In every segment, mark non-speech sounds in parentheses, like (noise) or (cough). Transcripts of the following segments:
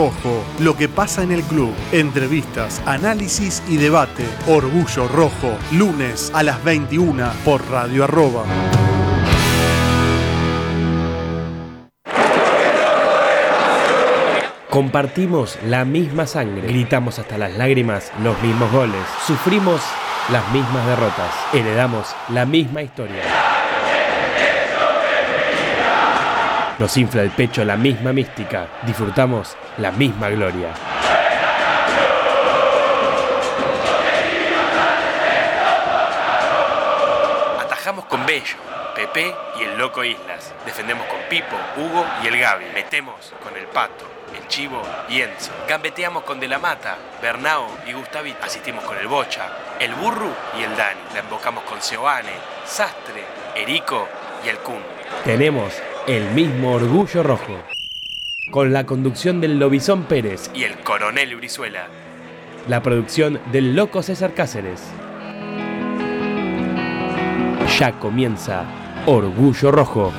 Rojo, lo que pasa en el club, entrevistas, análisis y debate. Orgullo Rojo, lunes a las 21 por Radio Arroba. Compartimos la misma sangre, gritamos hasta las lágrimas los mismos goles, sufrimos las mismas derrotas, heredamos la misma historia. Nos infla el pecho la misma mística, disfrutamos la misma gloria. Atajamos con Bello, Pepe y el Loco Islas. Defendemos con Pipo, Hugo y el Gaby. Metemos con el Pato, el Chivo y Enzo. Gambeteamos con De la Mata, Bernao y Gustavito. Asistimos con el Bocha, el Burru y el Dani. La invocamos con Seoane, Sastre, Erico y el Kun. Tenemos el mismo orgullo rojo. Con la conducción del Lobizón Pérez y el Coronel Brizuela. La producción del Loco César Cáceres. Ya comienza Orgullo Rojo.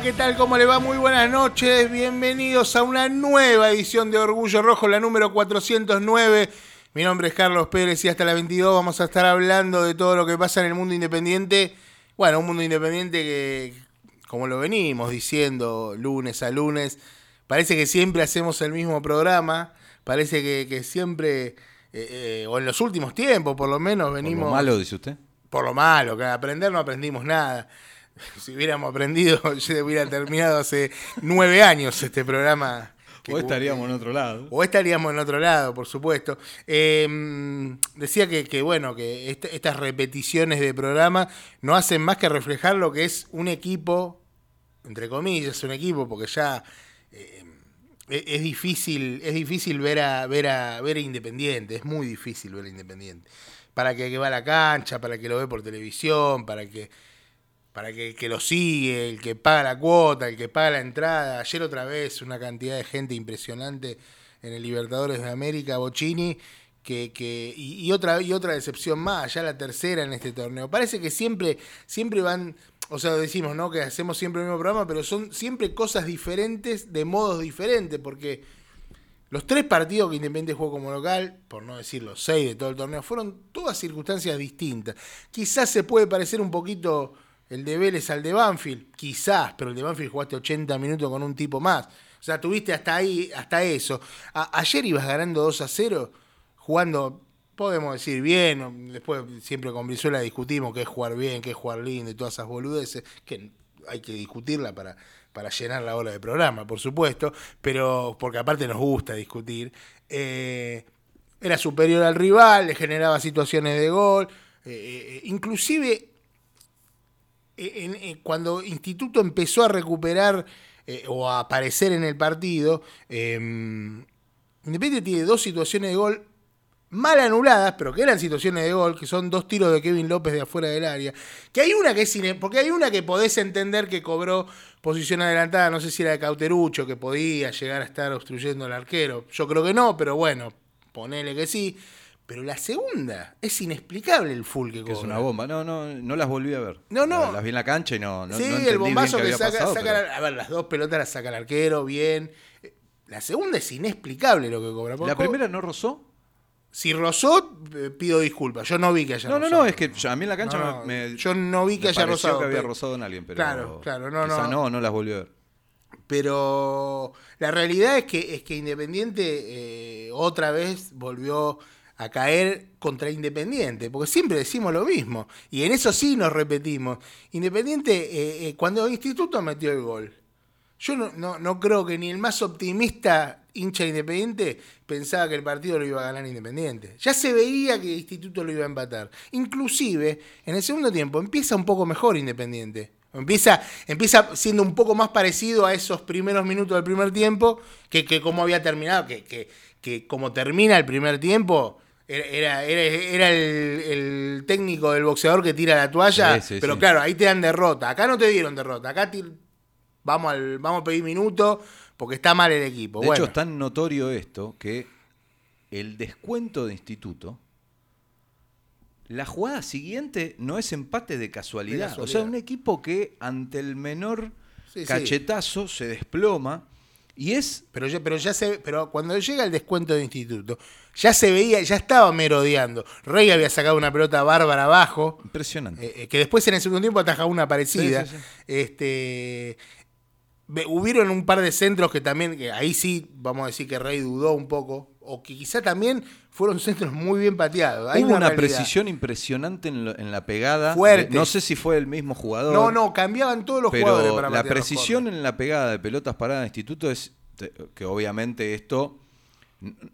Hola, ¿qué tal? ¿Cómo le va? Muy buenas noches, bienvenidos a una nueva edición de Orgullo Rojo, la número 409. Mi nombre es Carlos Pérez y hasta la 22 vamos a estar hablando de todo lo que pasa en el mundo independiente. Bueno, un mundo independiente que, como lo venimos diciendo lunes a lunes, parece que siempre hacemos el mismo programa, parece que, que siempre, eh, eh, o en los últimos tiempos por lo menos, Por venimos... lo malo, dice usted. Por lo malo, que aprender no aprendimos nada. (laughs) Si hubiéramos aprendido, (laughs) yo hubiera terminado hace nueve años este programa. que O estaríamos en otro lado. O estaríamos en otro lado, por supuesto. Eh, decía que, que, bueno, que este- estas repeticiones de programa no hacen más que reflejar lo que es un equipo, entre comillas, un equipo, porque ya eh, es, es difícil, es difícil ver a, ver a ver a Independiente, es muy difícil ver a Independiente. Para que, que va a la cancha, para que lo ve por televisión, para que para que el que lo sigue, el que paga la cuota, el que paga la entrada. Ayer otra vez una cantidad de gente impresionante en el Libertadores de América, Bocini, que, que y, otra y otra decepción más, ya la tercera en este torneo. Parece que siempre siempre van, o sea, decimos, ¿no? Que hacemos siempre el mismo programa, pero son siempre cosas diferentes de modos diferentes porque los tres partidos que Independiente jugó como local, por no decir los seis de todo el torneo, fueron todas circunstancias distintas. Quizás se puede parecer un poquito el de Vélez al de Banfield, quizás, pero el de Banfield jugaste 80 minutos con un tipo más. O sea, tuviste hasta ahí, hasta eso. Ayer ibas ganando 2 a 0, jugando, podemos decir bien, después siempre con Brizuela discutimos qué es jugar bien, qué es jugar lindo y todas esas boludeces, que hay que discutirla para, para llenar la hora de programa, por supuesto, pero porque aparte nos gusta discutir. Eh, era superior al rival, le generaba situaciones de gol, eh, eh, inclusive eh, eh, cuando Instituto empezó a recuperar eh, o a aparecer en el partido, eh, Independiente tiene dos situaciones de gol mal anuladas, pero que eran situaciones de gol, que son dos tiros de Kevin López de afuera del área. Que hay una que es porque hay una que podés entender que cobró posición adelantada, no sé si era de Cauterucho, que podía llegar a estar obstruyendo al arquero. Yo creo que no, pero bueno, ponele que sí. Pero la segunda, es inexplicable el full que Que cobra. es una bomba. No, no, no las volví a ver. No, no. Las, vi en la cancha y no, no, sí, no el bombazo que saca, pasado, saca pero- la- a ver, las dos pelotas las saca el arquero, bien. La segunda es inexplicable lo que cobra. ¿La primera no rozó? Si rozó, eh, pido disculpas. Yo no vi que haya No, no, rozado. no, es que a mí en la cancha No, no, me, yo no vi que haya rozado, que había pero- rozado en alguien, pero Claro, claro, no, no. no, no las volví a ver. Pero la realidad es que, es que Independiente eh, otra vez volvió a caer contra Independiente, porque siempre decimos lo mismo, y en eso sí nos repetimos. Independiente, eh, eh, cuando Instituto metió el gol, yo no, no, no creo que ni el más optimista hincha de Independiente pensaba que el partido lo iba a ganar Independiente. Ya se veía que Instituto lo iba a empatar. Inclusive, en el segundo tiempo empieza un poco mejor Independiente. Empieza, empieza siendo un poco más parecido a esos primeros minutos del primer tiempo que, que como había terminado, que, que, que como termina el primer tiempo, era, era, era- el, el técnico del boxeador que tira la toalla, Sí, sí, pero sí. claro, ahí te dan derrota. Acá no te dieron derrota, acá te- vamos, al, vamos a pedir minutos porque está mal el equipo. De bueno, hecho, es tan notorio esto que el descuento de instituto, la jugada siguiente no es empate de casualidad. De O sea, un equipo que ante el menor cachetazo se desploma y es pero, ya, pero ya se pero cuando llega el descuento de instituto, ya se veía, ya estaba merodeando. Rey había sacado una pelota bárbara abajo. impresionante. Eh, eh, que después en el segundo tiempo atajaba una parecida. Sí, sí, sí. Este, hubieron un par de centros que también, que ahí sí, vamos a decir que Rey dudó un poco, o que quizá también fueron centros muy bien pateados. Hay Hubo una, precisión impresionante en, lo- en la pegada. Fuerte. De- no sé si fue el mismo jugador. No, no, cambiaban todos los jugadores Pero para la precisión en la pegada de pelotas paradas de instituto es que obviamente esto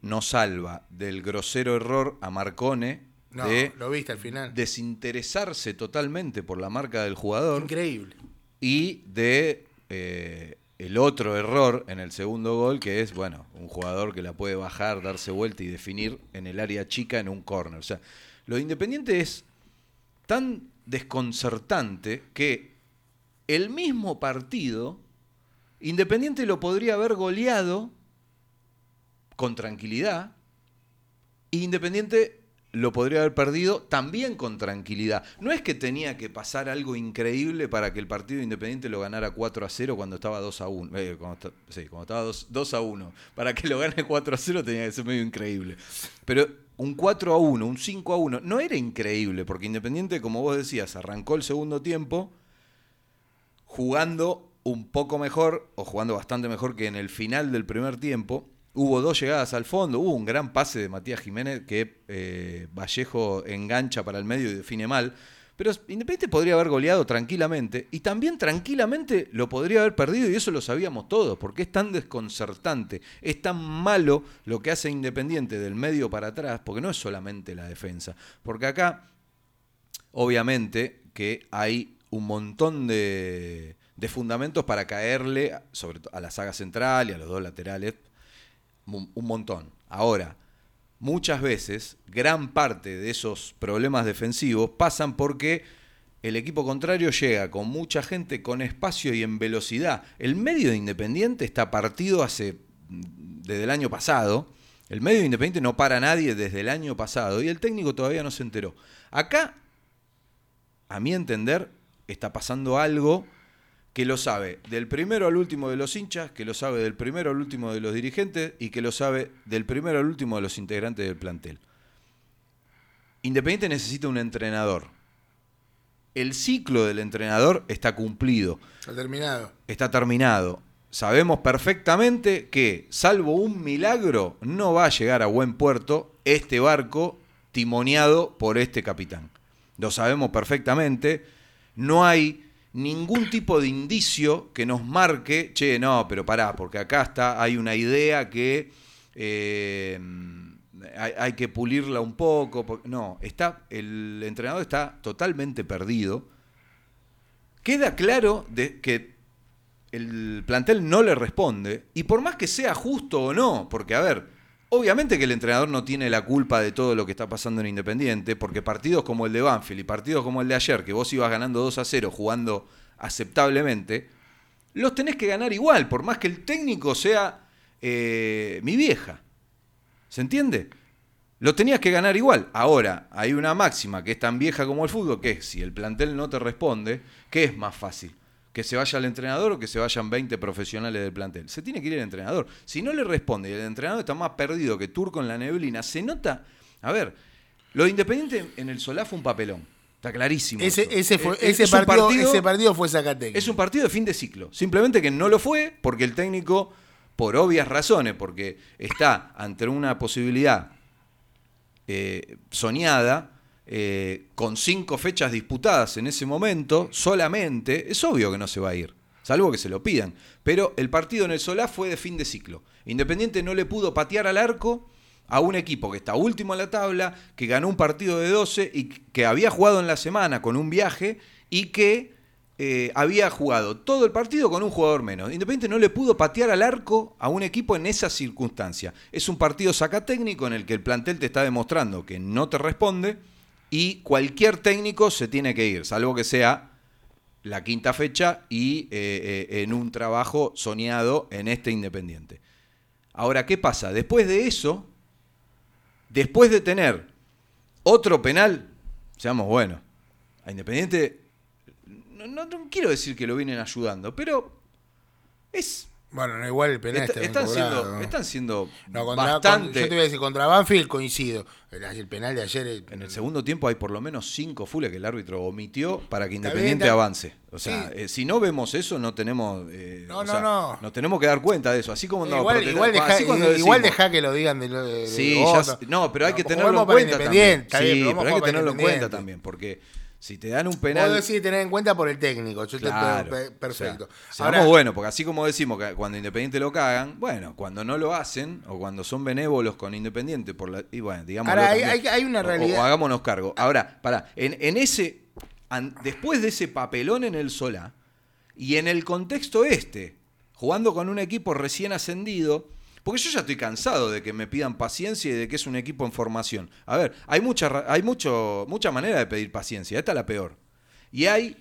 no salva del grosero error a Marcone No, de lo viste al final. desinteresarse totalmente por la marca del jugador Increíble. y de eh, el otro error en el segundo gol que es bueno un jugador que la puede bajar darse vuelta y definir en el área chica en un córner. O sea lo de Independiente es tan desconcertante que el mismo partido Independiente lo podría haber goleado con tranquilidad e Independiente lo podría haber perdido también con tranquilidad. No es que tenía que pasar algo increíble para que el partido Independiente lo ganara 4 a 0 cuando estaba 2 a 1. Eh, cuando, sí, cuando estaba 2, 2 a 1. Para que lo gane 4 a 0 tenía que ser medio increíble. Pero un 4 a 1, un 5 a 1, no era increíble, porque Independiente, como vos decías, arrancó el segundo tiempo jugando un poco mejor, o jugando bastante mejor que en el final del primer tiempo. Hubo dos llegadas al fondo, hubo un gran pase de Matías Jiménez que eh, Vallejo engancha para el medio y define mal. Pero Independiente podría haber goleado tranquilamente y también tranquilamente lo podría haber perdido y eso lo sabíamos todos, porque es tan desconcertante, es tan malo lo que hace Independiente del medio para atrás, porque no es solamente la defensa, porque acá obviamente que hay un montón de, fundamentos para caerle sobre a la saga central y a los dos laterales, un, montón. Ahora, muchas veces, gran parte de esos problemas defensivos pasan porque el equipo contrario llega con mucha gente, con espacio y en velocidad. El medio de Independiente está partido hace desde el año pasado El medio independiente no para nadie desde el año pasado y el técnico todavía no se enteró. Acá, a mi entender, está pasando algo que lo sabe del primero al último de los hinchas, que lo sabe del primero al último de los dirigentes y que lo sabe del primero al último de los integrantes del plantel. Independiente necesita un entrenador. El ciclo del entrenador está cumplido, Está terminado. está terminado. Sabemos perfectamente que, salvo un milagro, no va a llegar a buen puerto este barco timoneado por este capitán. Lo sabemos perfectamente. No hay ningún tipo de indicio que nos marque, che, no, pero pará, porque acá está, hay una idea que eh, hay, hay que pulirla un poco. No, está, el entrenador está totalmente perdido. Queda claro de que el plantel no le responde, y por más que sea justo o no, porque a ver, obviamente que el entrenador no tiene la culpa de todo lo que está pasando en Independiente, porque partidos como el de Banfield y partidos como el de ayer, que vos ibas ganando 2 a 0 jugando aceptablemente, los tenés que ganar igual, por más que el técnico sea eh, mi vieja. ¿Se entiende? Lo tenías que ganar igual. Ahora, hay una máxima que es tan vieja como el fútbol, que es si el plantel no te responde, ¿qué es más fácil? ¿Que se vaya el entrenador o que se vayan 20 profesionales del plantel? Se tiene que ir el entrenador. Si no le responde y el entrenador está más perdido que turco en la neblina, se nota... A ver, lo de Independiente en el Solá fue un papelón. Está clarísimo. Ese, eso. ese, fue, Es- ese, es partido, ese partido fue Zacatecas. es un partido de fin de ciclo. Simplemente que no lo fue porque el técnico, por obvias razones, porque está ante una posibilidad eh, soñada, eh, con cinco fechas disputadas en ese momento, solamente, es obvio que no se va a ir, salvo que se lo pidan. Pero el partido en el Solá fue de fin de ciclo. Independiente no le pudo patear al arco a un equipo que está último en la tabla, que ganó un partido de 12 y que había jugado en la semana con un viaje y que eh, había jugado todo el partido con un jugador menos. Independiente no le pudo patear al arco a un equipo en esa circunstancia. Es un partido sacatécnico en el que el plantel te está demostrando que no te responde y cualquier técnico se tiene que ir, salvo que sea la quinta fecha y eh, eh, en un trabajo soñado en este Independiente. Ahora, ¿qué pasa? Después de eso, después de tener otro penal, seamos buenos, a Independiente, no, quiero decir que lo vienen ayudando, pero es... Bueno, no, igual el penal está- está bien están, siendo, ¿no? están siendo No, contra- bastante... con- yo te voy a decir, contra Banfield coincido. El, el penal de ayer. eh, En el segundo tiempo hay por lo menos cinco fules que el árbitro omitió para que Independiente bien, avance. O sea, Sí. eh, si no vemos eso, no tenemos. eh, No, no, sea, no. Nos tenemos que dar cuenta de eso. Así como no, igual, igual, deja, así cuando igual decimos- deja que lo digan de, lo- de Sí, de ya no, pero hay que tenerlo en cuenta también. Sí, pero hay que tenerlo en cuenta también, porque si te dan un Vos penal. decís tener en cuenta por el técnico. Yo Claro, per- perfecto. o sea, seamos Ahora, buenos, porque así como decimos que cuando Independiente lo cagan, bueno, cuando no lo hacen, o cuando son benévolos con Independiente, por la, y bueno, digamos. Ahora, hay- hay- hay una realidad- O, hagámonos cargo. Ahora, para, en, en ese, an- después de ese papelón en el Solá, y en el contexto este, jugando con un equipo recién ascendido, porque yo ya estoy cansado de que me pidan paciencia y de que es un equipo en formación. A ver, hay mucha, hay mucho, mucha manera de pedir paciencia, esta es la peor. Y hay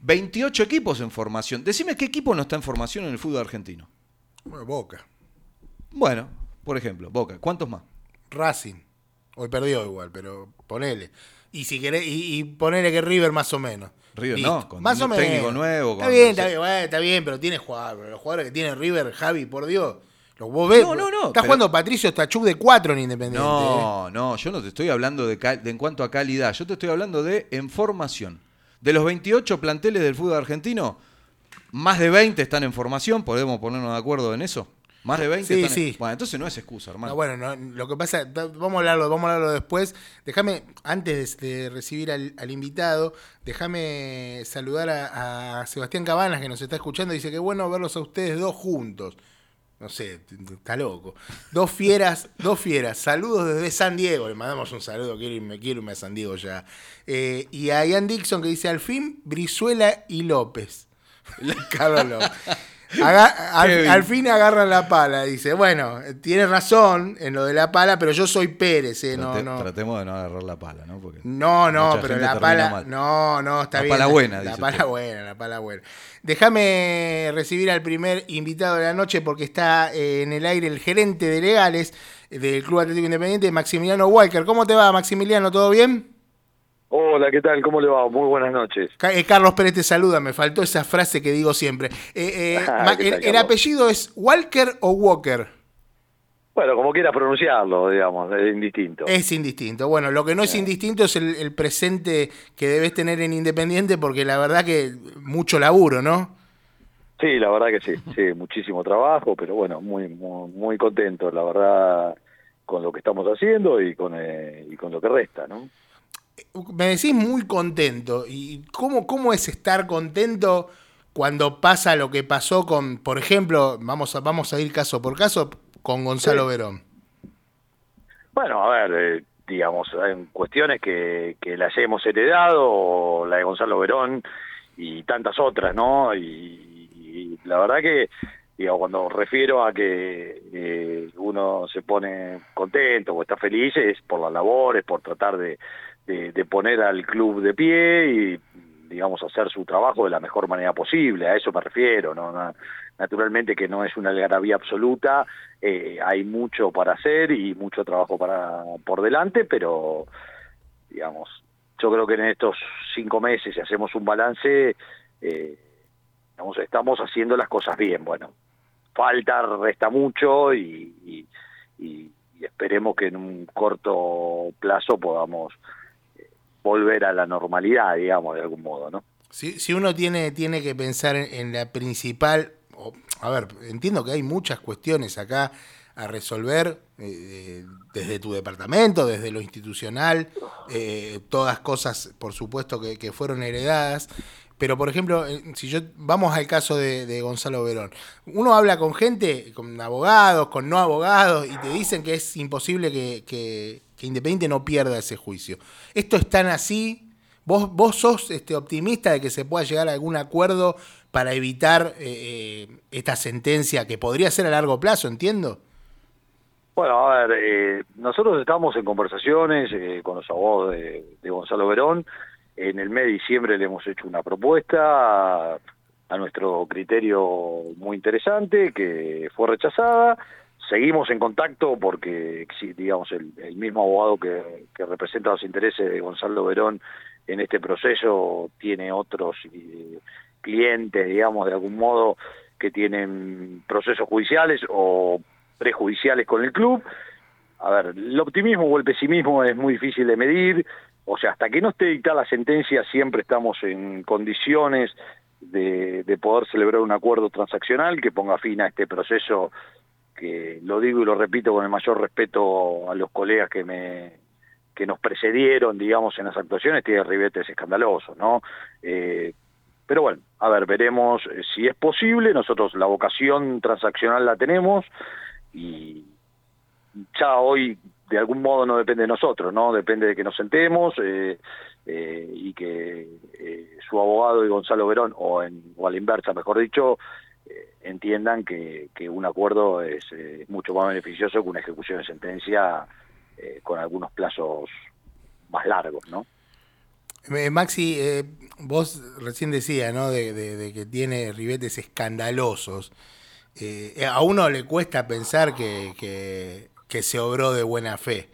28 equipos en formación. Decime qué equipo no está en formación en el fútbol argentino. bueno, Boca. Bueno, por ejemplo, Boca. ¿Cuántos más? Racing. Hoy perdió igual, pero ponele. Y si querés, y, y ponele que River más o menos. River Listo. no, con más o un menos. técnico nuevo, Está con- bien, no está bien, bueno, está bien, pero tiene jugadores. Los jugadores que tiene River, Javi, por Dios. Vos ves. No, no, no, Está pero- jugando Patricio Tachuk de 4 en Independiente. ¿eh? No, no, yo no te estoy hablando de, en cuanto a calidad, yo te estoy hablando de en formación. De los 28 planteles del fútbol argentino, más de 20 están en formación, podemos ponernos de acuerdo en eso. Más de 20 Sí, están en- sí. Bueno, entonces no es excusa, hermano. No, bueno, no, lo que pasa, vamos a hablarlo, vamos a hablarlo después. Déjame, antes de, de recibir al, al invitado, déjame saludar a, a Sebastián Cabanas que nos está escuchando. Dice que bueno verlos a ustedes dos juntos. No sé, está loco. Dos fieras, dos fieras. Saludos desde San Diego. Le mandamos un saludo, quiero irme, quiero irme a San Diego ya. Eh, y a Ian Dixon que dice al fin Brizuela y López. (laughs) Carlos López. Aga- al, fin agarran la pala, dice. Bueno, tiene razón en lo de la pala, pero yo soy Pérez, eh, no, Trate- no. Tratemos de no agarrar la pala, ¿no? Porque No, no, pero la pala. mal. No, no, está La bien. pala buena, La dice pala usted. buena, la pala buena. Déjame recibir al primer invitado de la noche porque está eh, en el aire el gerente de legales del Club Atlético Independiente, Maximiliano Walker. ¿Cómo te va, Maximiliano? ¿Todo bien? Hola, ¿qué tal? ¿Cómo le va? Muy buenas noches. Eh, Carlos Pérez te saluda, me faltó esa frase que digo siempre. Eh, eh, (laughs) Ah, Ma- ¿qué el, tal, el Carlos? apellido es Walker o Walker? Bueno, como quieras pronunciarlo, digamos, es indistinto. Es indistinto. Bueno, lo que no es indistinto es el, el presente que debes tener en Independiente porque la verdad que mucho laburo, ¿no? Sí, la verdad que sí, sí, muchísimo trabajo, pero bueno, muy, muy, muy contento, la verdad, con lo que estamos haciendo y con, eh, y con lo que resta, ¿no? Me decís muy contento. ¿Y cómo, cómo es estar contento cuando pasa lo que pasó con, por ejemplo, vamos a, vamos a ir caso por caso, con Gonzalo Sí. Verón? Bueno, a ver, eh, digamos, hay cuestiones que, que las hemos heredado, la de Gonzalo Verón y tantas otras, ¿no? Y, y la verdad que, digo, cuando refiero a que eh, uno se pone contento o está feliz es por las labores, por tratar de, de, poner al club de pie y, digamos, hacer su trabajo de la mejor manera posible, a eso me refiero, ¿no? Na- Naturalmente que no es una algarabía absoluta, eh, hay mucho para hacer y mucho trabajo para por delante, pero digamos, yo creo que en estos cinco meses, si hacemos un balance, eh, digamos, estamos haciendo las cosas bien. Bueno, falta, resta mucho y, y- esperemos que en un corto plazo podamos volver a la normalidad, digamos, de algún modo, ¿no? Si, si uno tiene, tiene que pensar en, en la principal, o- a ver, entiendo que hay muchas cuestiones acá a resolver eh, desde tu departamento, desde lo institucional, eh, todas cosas, por supuesto, que, que fueron heredadas. Pero, por ejemplo, eh, si yo vamos al caso de, Gonzalo Verón, uno habla con gente, con abogados, con no abogados, y te dicen que es imposible que- Independiente no pierda ese juicio. ¿Esto es tan así? ¿Vos, vos sos este, optimista de que se pueda llegar a algún acuerdo para evitar eh, eh, esta sentencia que podría ser a largo plazo, entiendo? Bueno, a ver, eh, nosotros estamos en conversaciones eh, con los abogados de, Gonzalo Verón. En el mes de diciembre le hemos hecho una propuesta a nuestro criterio muy interesante que fue rechazada. Seguimos en contacto porque, digamos, el, mismo abogado que, representa los intereses de Gonzalo Verón en este proceso tiene otros eh, clientes, digamos, de algún modo que tienen procesos judiciales o prejudiciales con el club. A ver, el optimismo o el pesimismo es muy difícil de medir, o sea, hasta que no esté dictada la sentencia siempre estamos en condiciones de poder celebrar un acuerdo transaccional que ponga fin a este proceso que lo digo y lo repito con el mayor respeto a los colegas que me que nos precedieron, digamos, en las actuaciones, tiene ribetes escandalosos, ¿no? Eh, pero bueno, a ver, veremos eh, si es posible. Nosotros la vocación transaccional la tenemos y ya hoy de algún modo no depende de nosotros, ¿no? Depende de que nos sentemos eh, y que eh, su abogado y Gonzalo Verón, o, en, o a la inversa, mejor dicho, entiendan que, que un acuerdo es eh, mucho más beneficioso que una ejecución de sentencia eh, con algunos plazos más largos, ¿no? Eh, Maxi, eh, vos recién decías, ¿no? De, que tiene ribetes escandalosos. Eh, a uno le cuesta pensar que, que- se obró de buena fe.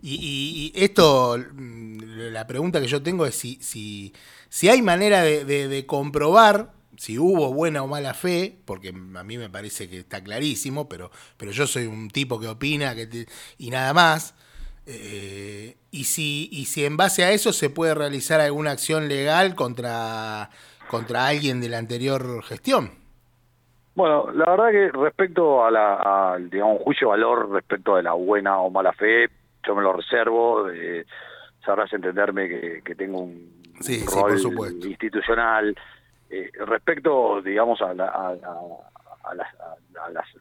Y, esto, mm, la pregunta que yo tengo es si, si, si hay manera de comprobar si hubo buena o mala fe, porque a mí me parece que está clarísimo, pero, pero yo soy un tipo que opina que te- y nada más. Eh, y, si, y si en base a eso se puede realizar alguna acción legal contra, contra alguien de la anterior gestión. Bueno, la verdad que respecto a la, al, digamos, juicio de valor respecto de la buena o mala fe, yo me lo reservo. eh, sabrás entenderme que, que tengo un, Sí, un sí, por rol institucional. Eh, respecto, digamos, a la,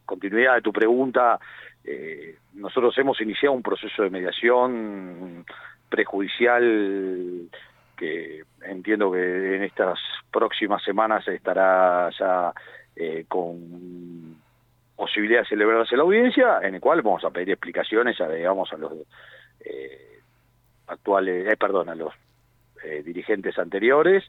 continuidad de tu pregunta, eh, nosotros hemos iniciado un proceso de mediación prejudicial que entiendo que en estas próximas semanas estará ya eh, con posibilidad de celebrarse la audiencia, en el cual vamos a pedir explicaciones, a, digamos, a los actuales, perdón, a los dirigentes anteriores,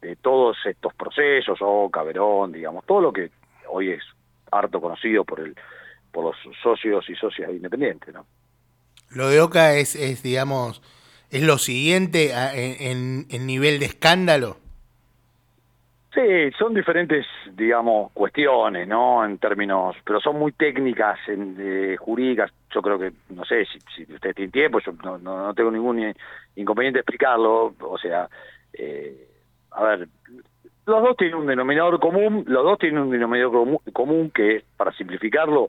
de, de todos estos procesos, o Caberón, digamos, todo lo que hoy es harto conocido por el por los socios y socias independientes, ¿no? Lo de Oca es, es digamos, es lo siguiente a- en, en- nivel de escándalo. Sí, son diferentes, digamos, cuestiones, ¿no? En términos, pero son muy técnicas, en, eh, jurídicas. Yo creo que, no sé, si, si usted tiene tiempo, yo no, no, no tengo ningún inconveniente en explicarlo. O sea, eh, a ver, los dos tienen un denominador común, los dos tienen un denominador común que, para simplificarlo,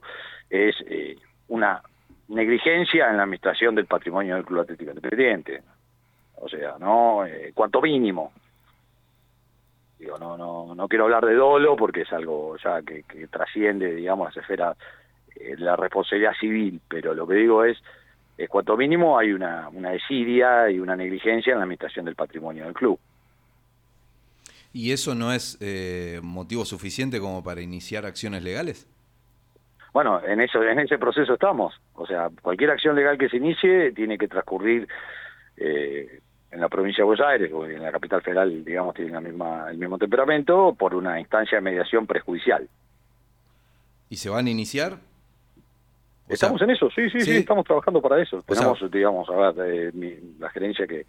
es eh, una negligencia en la administración del patrimonio del Club Atlético Independiente. O sea, ¿no? Eh, cuanto mínimo. Digo, no, no, no quiero hablar de dolo porque es algo ya que, que trasciende, digamos, las esferas eh, la responsabilidad civil, pero lo que digo es, es cuanto mínimo hay una, una desidia y una negligencia en la administración del patrimonio del club. ¿Y eso no es eh, motivo suficiente como para iniciar acciones legales? Bueno, en eso, en ese proceso estamos. O sea, cualquier acción legal que se inicie tiene que transcurrir eh, en la provincia de Buenos Aires o en la capital federal, digamos, tiene la misma, el mismo temperamento por una instancia de mediación prejudicial. ¿Y se van a iniciar? O Estamos sea, en eso, sí, sí, sí, sí. estamos trabajando para eso. Tenemos, sea- digamos, a ver, eh, mi- la gerencia que,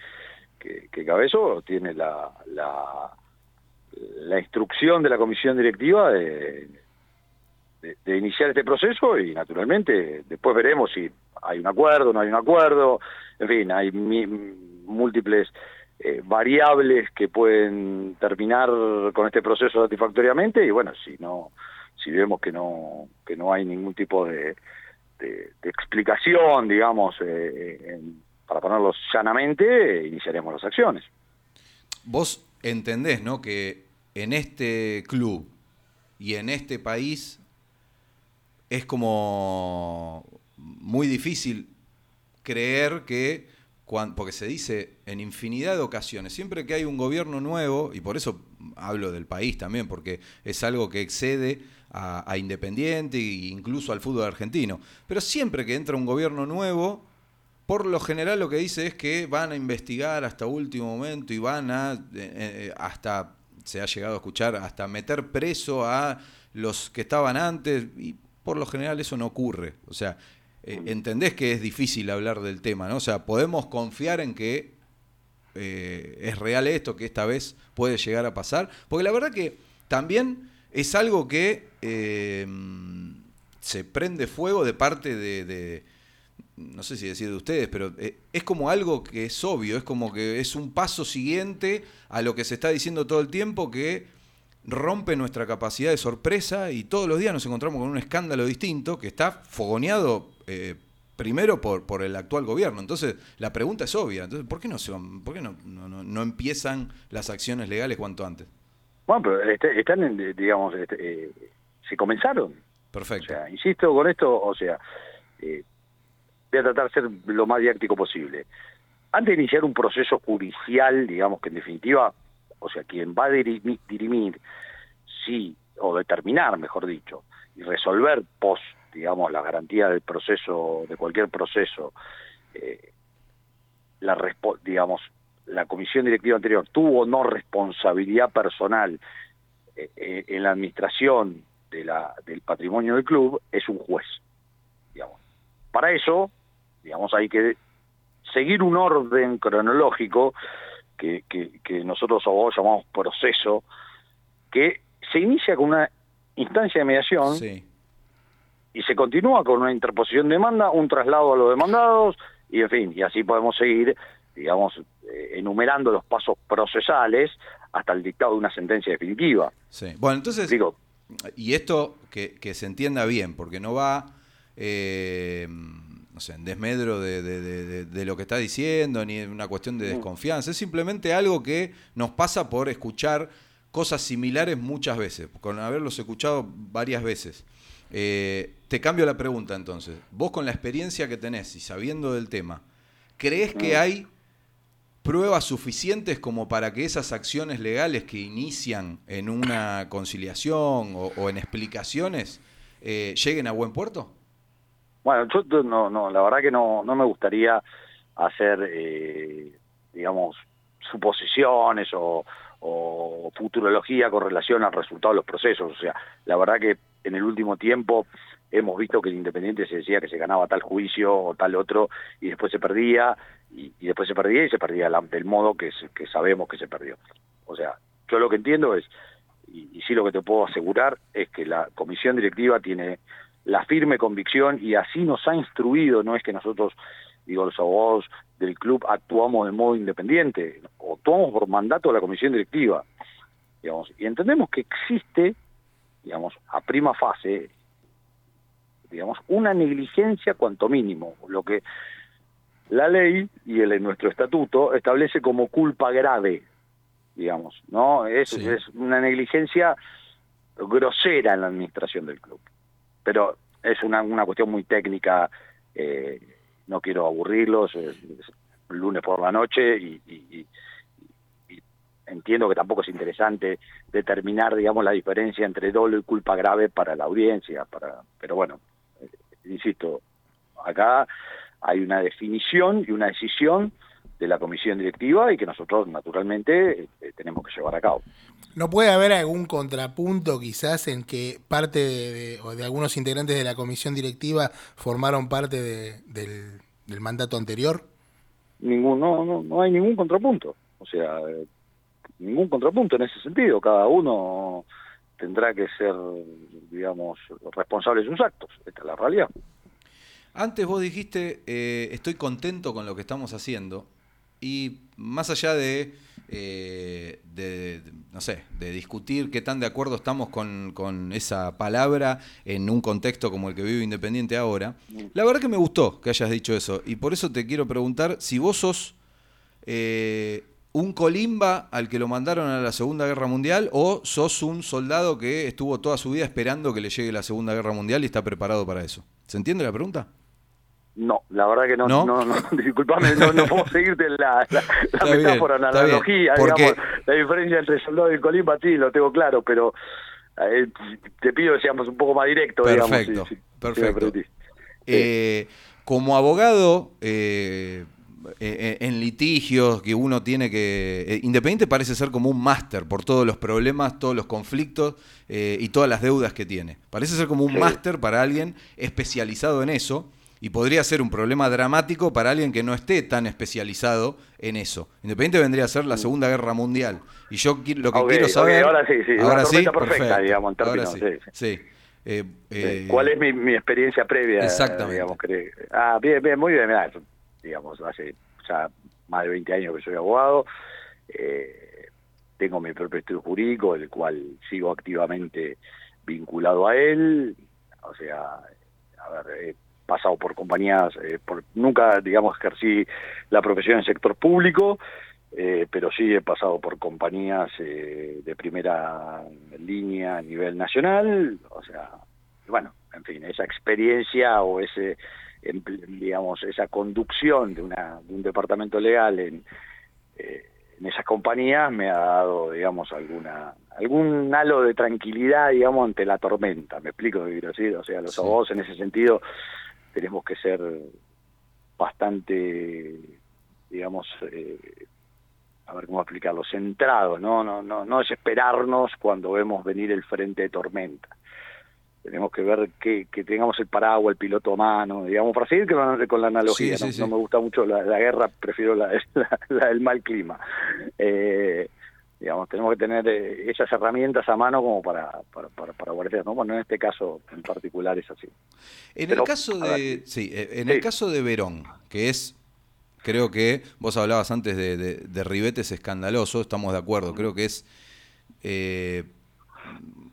que, que cabezo tiene la, la, la instrucción de la comisión directiva de, de, iniciar este proceso y, naturalmente, después veremos si hay un acuerdo, no hay un acuerdo, en fin, hay mi- múltiples eh, variables que pueden terminar con este proceso satisfactoriamente y, bueno, si no si vemos que no que no hay ningún tipo de, de, de explicación, digamos, eh, en- para ponerlo llanamente, iniciaremos las acciones. Vos entendés, ¿no? Que en este club y en este país es como muy difícil creer que, cuan- porque se dice en infinidad de ocasiones, siempre que hay un gobierno nuevo, y por eso hablo del país también, porque es algo que excede a, a Independiente e incluso al fútbol argentino, pero siempre que entra un gobierno nuevo, por lo general lo que dice es que van a investigar hasta último momento y van a, eh, eh, hasta, se ha llegado a escuchar, hasta meter preso a los que estaban antes y por lo general eso no ocurre. O sea, eh, entendés que es difícil hablar del tema, ¿no? O sea, podemos confiar en que es real esto, que esta vez puede llegar a pasar, porque la verdad que también es algo que se prende fuego de parte de- no sé si decir de ustedes, pero eh, es como algo que es obvio, es como que es un paso siguiente a lo que se está diciendo todo el tiempo que rompe nuestra capacidad de sorpresa y todos los días nos encontramos con un escándalo distinto que está fogoneado eh, primero por, por el actual gobierno. Entonces, la pregunta es obvia. Entonces, ¿por qué no, se van- por qué no, no, no- no empiezan las acciones legales cuanto antes? Bueno, pero este- están, en, digamos, este, eh, se comenzaron. O Perfecto. sea, insisto con esto, o sea, eh, voy a tratar de ser lo más didáctico posible. Antes de iniciar un proceso judicial, digamos que en definitiva, o sea, quien va a dirimi- dirimir si, o determinar, mejor dicho, y resolver post, digamos, la garantía del proceso, de cualquier proceso, eh, la digamos, la comisión directiva anterior tuvo o no responsabilidad personal eh, eh, en la administración de la, del patrimonio del club, es un juez, digamos. Para eso, digamos, hay que seguir un orden cronológico que, que, que nosotros abogados llamamos proceso, que se inicia con una instancia de mediación Sí. y se continúa con una interposición de demanda, un traslado a los demandados, y en fin, y así podemos seguir, digamos, eh, enumerando los pasos procesales hasta el dictado de una sentencia definitiva. Sí. Bueno, entonces, Digo, y esto que, que se entienda bien, porque no va, eh, no sé, en desmedro de, de- de- lo que está diciendo, ni una cuestión de desconfianza, es simplemente algo que nos pasa por escuchar cosas similares muchas veces, con haberlos escuchado varias veces. Eh, te cambio la pregunta entonces. Vos con la experiencia que tenés y sabiendo del tema, ¿crees que hay pruebas suficientes como para que esas acciones legales que inician en una conciliación o, o en explicaciones eh, lleguen a buen puerto? Bueno, yo no, no, la verdad que no, no me gustaría hacer, eh, digamos, suposiciones o, o futurología con relación al resultado de los procesos. O sea, la verdad que en el último tiempo hemos visto que el Independiente se decía que se ganaba tal juicio o tal otro y después se perdía y, y después se perdía y se perdía la- del modo que, que sabemos que se perdió. O sea, yo lo que entiendo es, y sí lo que te puedo asegurar, es que la comisión directiva tiene la firme convicción y así nos ha instruido, no es que nosotros, digo, los abogados del club actuamos de modo independiente, actuamos por mandato de la comisión directiva, digamos, y entendemos que existe, digamos, a prima fase, digamos, una negligencia cuanto mínimo, lo que la ley y el, nuestro estatuto establece como culpa grave, digamos, ¿no? Es, Sí. es una negligencia grosera en la administración del club. Pero es una, una cuestión muy técnica, eh, no quiero aburrirlos, es, es lunes por la noche y, y- y- y entiendo que tampoco es interesante determinar, digamos, la diferencia entre dolo y culpa grave para la audiencia, para, pero bueno, eh, insisto, acá hay una definición y una decisión de la comisión directiva y que nosotros naturalmente eh, tenemos que llevar a cabo. ¿No puede haber algún contrapunto quizás en que parte de, de- o de algunos integrantes de la comisión directiva formaron parte de- del, del mandato anterior? ningún no, no no hay ningún contrapunto. O sea eh, ningún contrapunto en ese sentido. Cada uno tendrá que ser digamos responsable de sus actos. Esta es la realidad. Antes vos dijiste, eh, estoy contento con lo que estamos haciendo y más allá de, eh, de- de- no sé, de discutir qué tan de acuerdo estamos con, con esa palabra en un contexto como el que vive Independiente ahora, la verdad que me gustó que hayas dicho eso y por eso te quiero preguntar si vos sos eh, un colimba al que lo mandaron a la Segunda Guerra Mundial o sos un soldado que estuvo toda su vida esperando que le llegue la Segunda Guerra Mundial y está preparado para eso. ¿Se entiende la pregunta? No la verdad que no ¿No? no, no, (laughs) disculpame no, no puedo seguirte la, la, la (laughs) Está bien, metáfora la analogía digamos la diferencia entre soldado y colimba sí lo tengo claro pero eh, te pido que seamos un poco más directos digamos Perfecto, si- si- perfecto. Eh, como abogado eh, eh, en litigios que uno tiene que... eh, Independiente parece ser como un máster por todos los problemas, todos los conflictos eh, y todas las deudas que tiene. Parece ser como un Sí. máster para alguien especializado en eso y podría ser un problema dramático para alguien que no esté tan especializado en eso. Independiente vendría a ser la Segunda Guerra Mundial. Y yo lo que quiero saber... ahora sí, sí, ahora sí, perfecta, digamos, en Ahora términos, sí, sí. Eh, eh, ¿Cuál es mi, mi experiencia previa? Exactamente. Digamos, cre- ah, bien, bien, muy bien. mirá, digamos, hace ya más de 20 años que soy abogado. eh, tengo mi propio estudio jurídico, el cual sigo activamente vinculado a él. O sea, a ver, pasado por compañías, eh, por, nunca, digamos, ejercí la profesión en el sector público, eh, pero sí he pasado por compañías eh, de primera línea a nivel nacional, o sea, bueno, en fin, esa experiencia o ese, digamos, esa conducción de, una, de un departamento legal en, eh, en esas compañías me ha dado, digamos, alguna algún halo de tranquilidad, digamos, ante la tormenta. ¿Me explico quiero decir? O sea, los abogados en ese sentido tenemos que ser bastante, digamos, eh, a ver cómo explicarlo, centrados, ¿no? No, no, no desesperarnos cuando vemos venir el frente de tormenta. Tenemos que ver que, que tengamos el paraguas, el piloto a mano, digamos, para seguir con la, con la analogía. Sí, ¿no? sí, sí. No me gusta mucho la, la guerra, prefiero la, (laughs) la- la del mal clima. Eh, digamos, tenemos que tener eh, esas herramientas a mano como para, para, para, para guardar, ¿no? Bueno, en este caso en particular es así. En Pero, el caso de, sí, eh, en Sí. el caso de Verón, que es, creo que vos hablabas antes de, de, de ribetes escandalosos, estamos de acuerdo, creo que es, eh,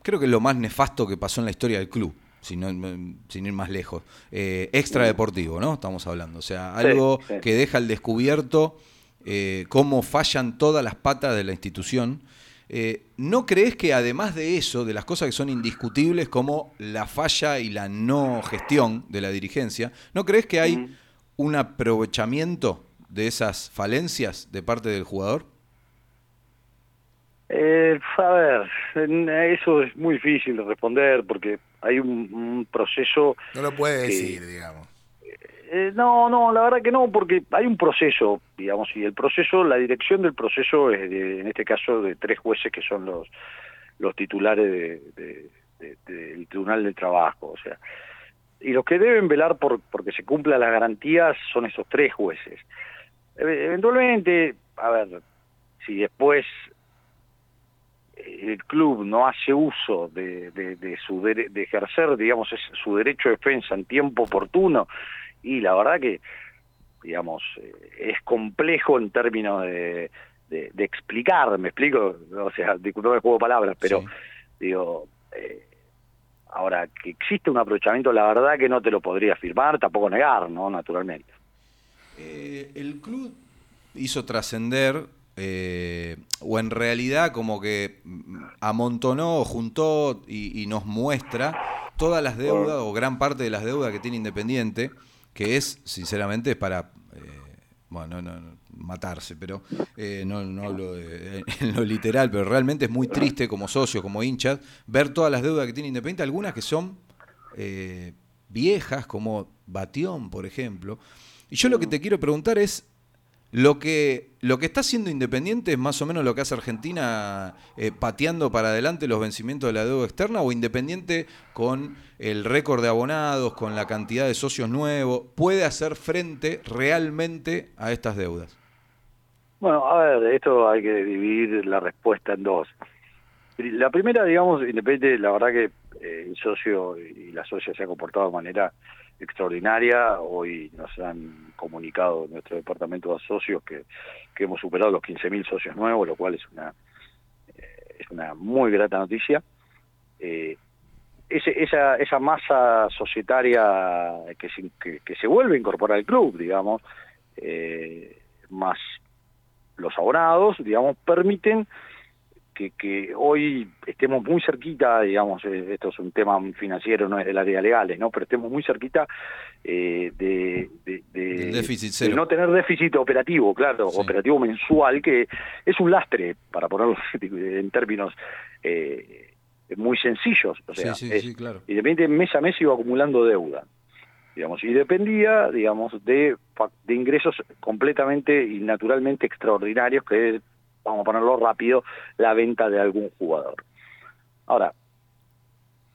creo que es lo más nefasto que pasó en la historia del club, sin, sin ir más lejos, eh, extra deportivo, ¿no? Estamos hablando, o sea, algo sí. que deja al descubierto eh, cómo fallan todas las patas de la institución. Eh, ¿No crees que además de eso, de las cosas que son indiscutibles como la falla y la no gestión de la dirigencia, ¿no crees que hay un aprovechamiento de esas falencias de parte del jugador? Eh, a ver, eso es muy difícil de responder porque hay un, un proceso... No lo puede decir, digamos. Eh, no, no, la verdad que no, porque hay un proceso, digamos, y el proceso, la dirección del proceso es, de- en este caso, de tres jueces que son los los titulares de- de- de- del Tribunal del Trabajo, o sea, y los que deben velar por porque se cumplan las garantías son esos tres jueces. Eventualmente, a ver, si después el club no hace uso de, de, de su dere- de ejercer, digamos, su derecho de defensa en tiempo oportuno, y la verdad que, digamos, eh, es complejo en términos de, de, de explicar, me explico, o sea, disculpame el juego de palabras, pero Sí. digo, eh, ahora que existe un aprovechamiento, la verdad que no te lo podría afirmar, tampoco negar, ¿no? Naturalmente. Eh, el club hizo trascender, eh, o en realidad como que amontonó, juntó y, y nos muestra todas las deudas o gran parte de las deudas que tiene Independiente, que es, sinceramente, para, eh, bueno, no, matarse, pero eh, no, no hablo en lo literal, pero realmente es muy triste como socio, como hinchas, ver todas las deudas que tiene Independiente, algunas que son eh, viejas, como Batión, por ejemplo. Y yo lo que te quiero preguntar es, lo que, lo que está haciendo Independiente es más o menos lo que hace Argentina eh, pateando para adelante los vencimientos de la deuda externa o Independiente con el récord de abonados, con la cantidad de socios nuevos, puede hacer frente realmente a estas deudas. Bueno, a ver, esto hay que dividir la respuesta en dos. La primera, digamos, Independiente, la verdad que eh, el socio y la socia se han comportado de manera extraordinaria. Hoy nos han comunicado en nuestro departamento de socios que, que hemos superado los 15.000 socios nuevos, lo cual es una eh, es una muy grata noticia. Eh, ese- esa, esa masa societaria que se, que, que se vuelve a incorporar al club, digamos, eh, más los abonados, digamos, permiten que, que hoy estemos muy cerquita, digamos, eh, esto es un tema financiero, no es del área legales, ¿no? Pero estemos muy cerquita eh, de, de, de- déficit de no tener déficit operativo, claro, Sí. operativo mensual, que es un lastre, para ponerlo (laughs) en términos eh, muy sencillos. O sea, sí, sí, es- sí, claro. Independiente mes a mes iba acumulando deuda, digamos, y dependía, digamos, de, de ingresos completamente y naturalmente extraordinarios, que vamos a ponerlo rápido, la venta de algún jugador. Ahora,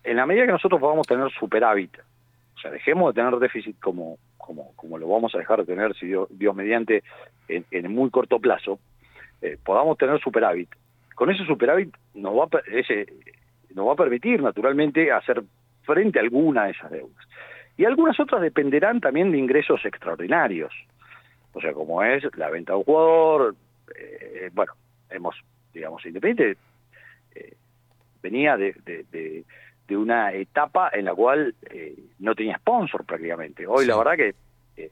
en la medida que nosotros podamos tener superávit, o sea, dejemos de tener déficit como, como, como lo vamos a dejar de tener, si Dios, Dios mediante, en, en muy corto plazo, eh, podamos tener superávit. Con ese superávit nos va, ese, nos va a permitir, naturalmente, hacer frente a alguna de esas deudas. Y algunas otras dependerán también de ingresos extraordinarios. O sea, como es la venta de un jugador, eh, bueno, hemos, digamos, Independiente eh, venía de, de, de- de una etapa en la cual eh, no tenía sponsor prácticamente. Hoy Sí. la verdad que eh,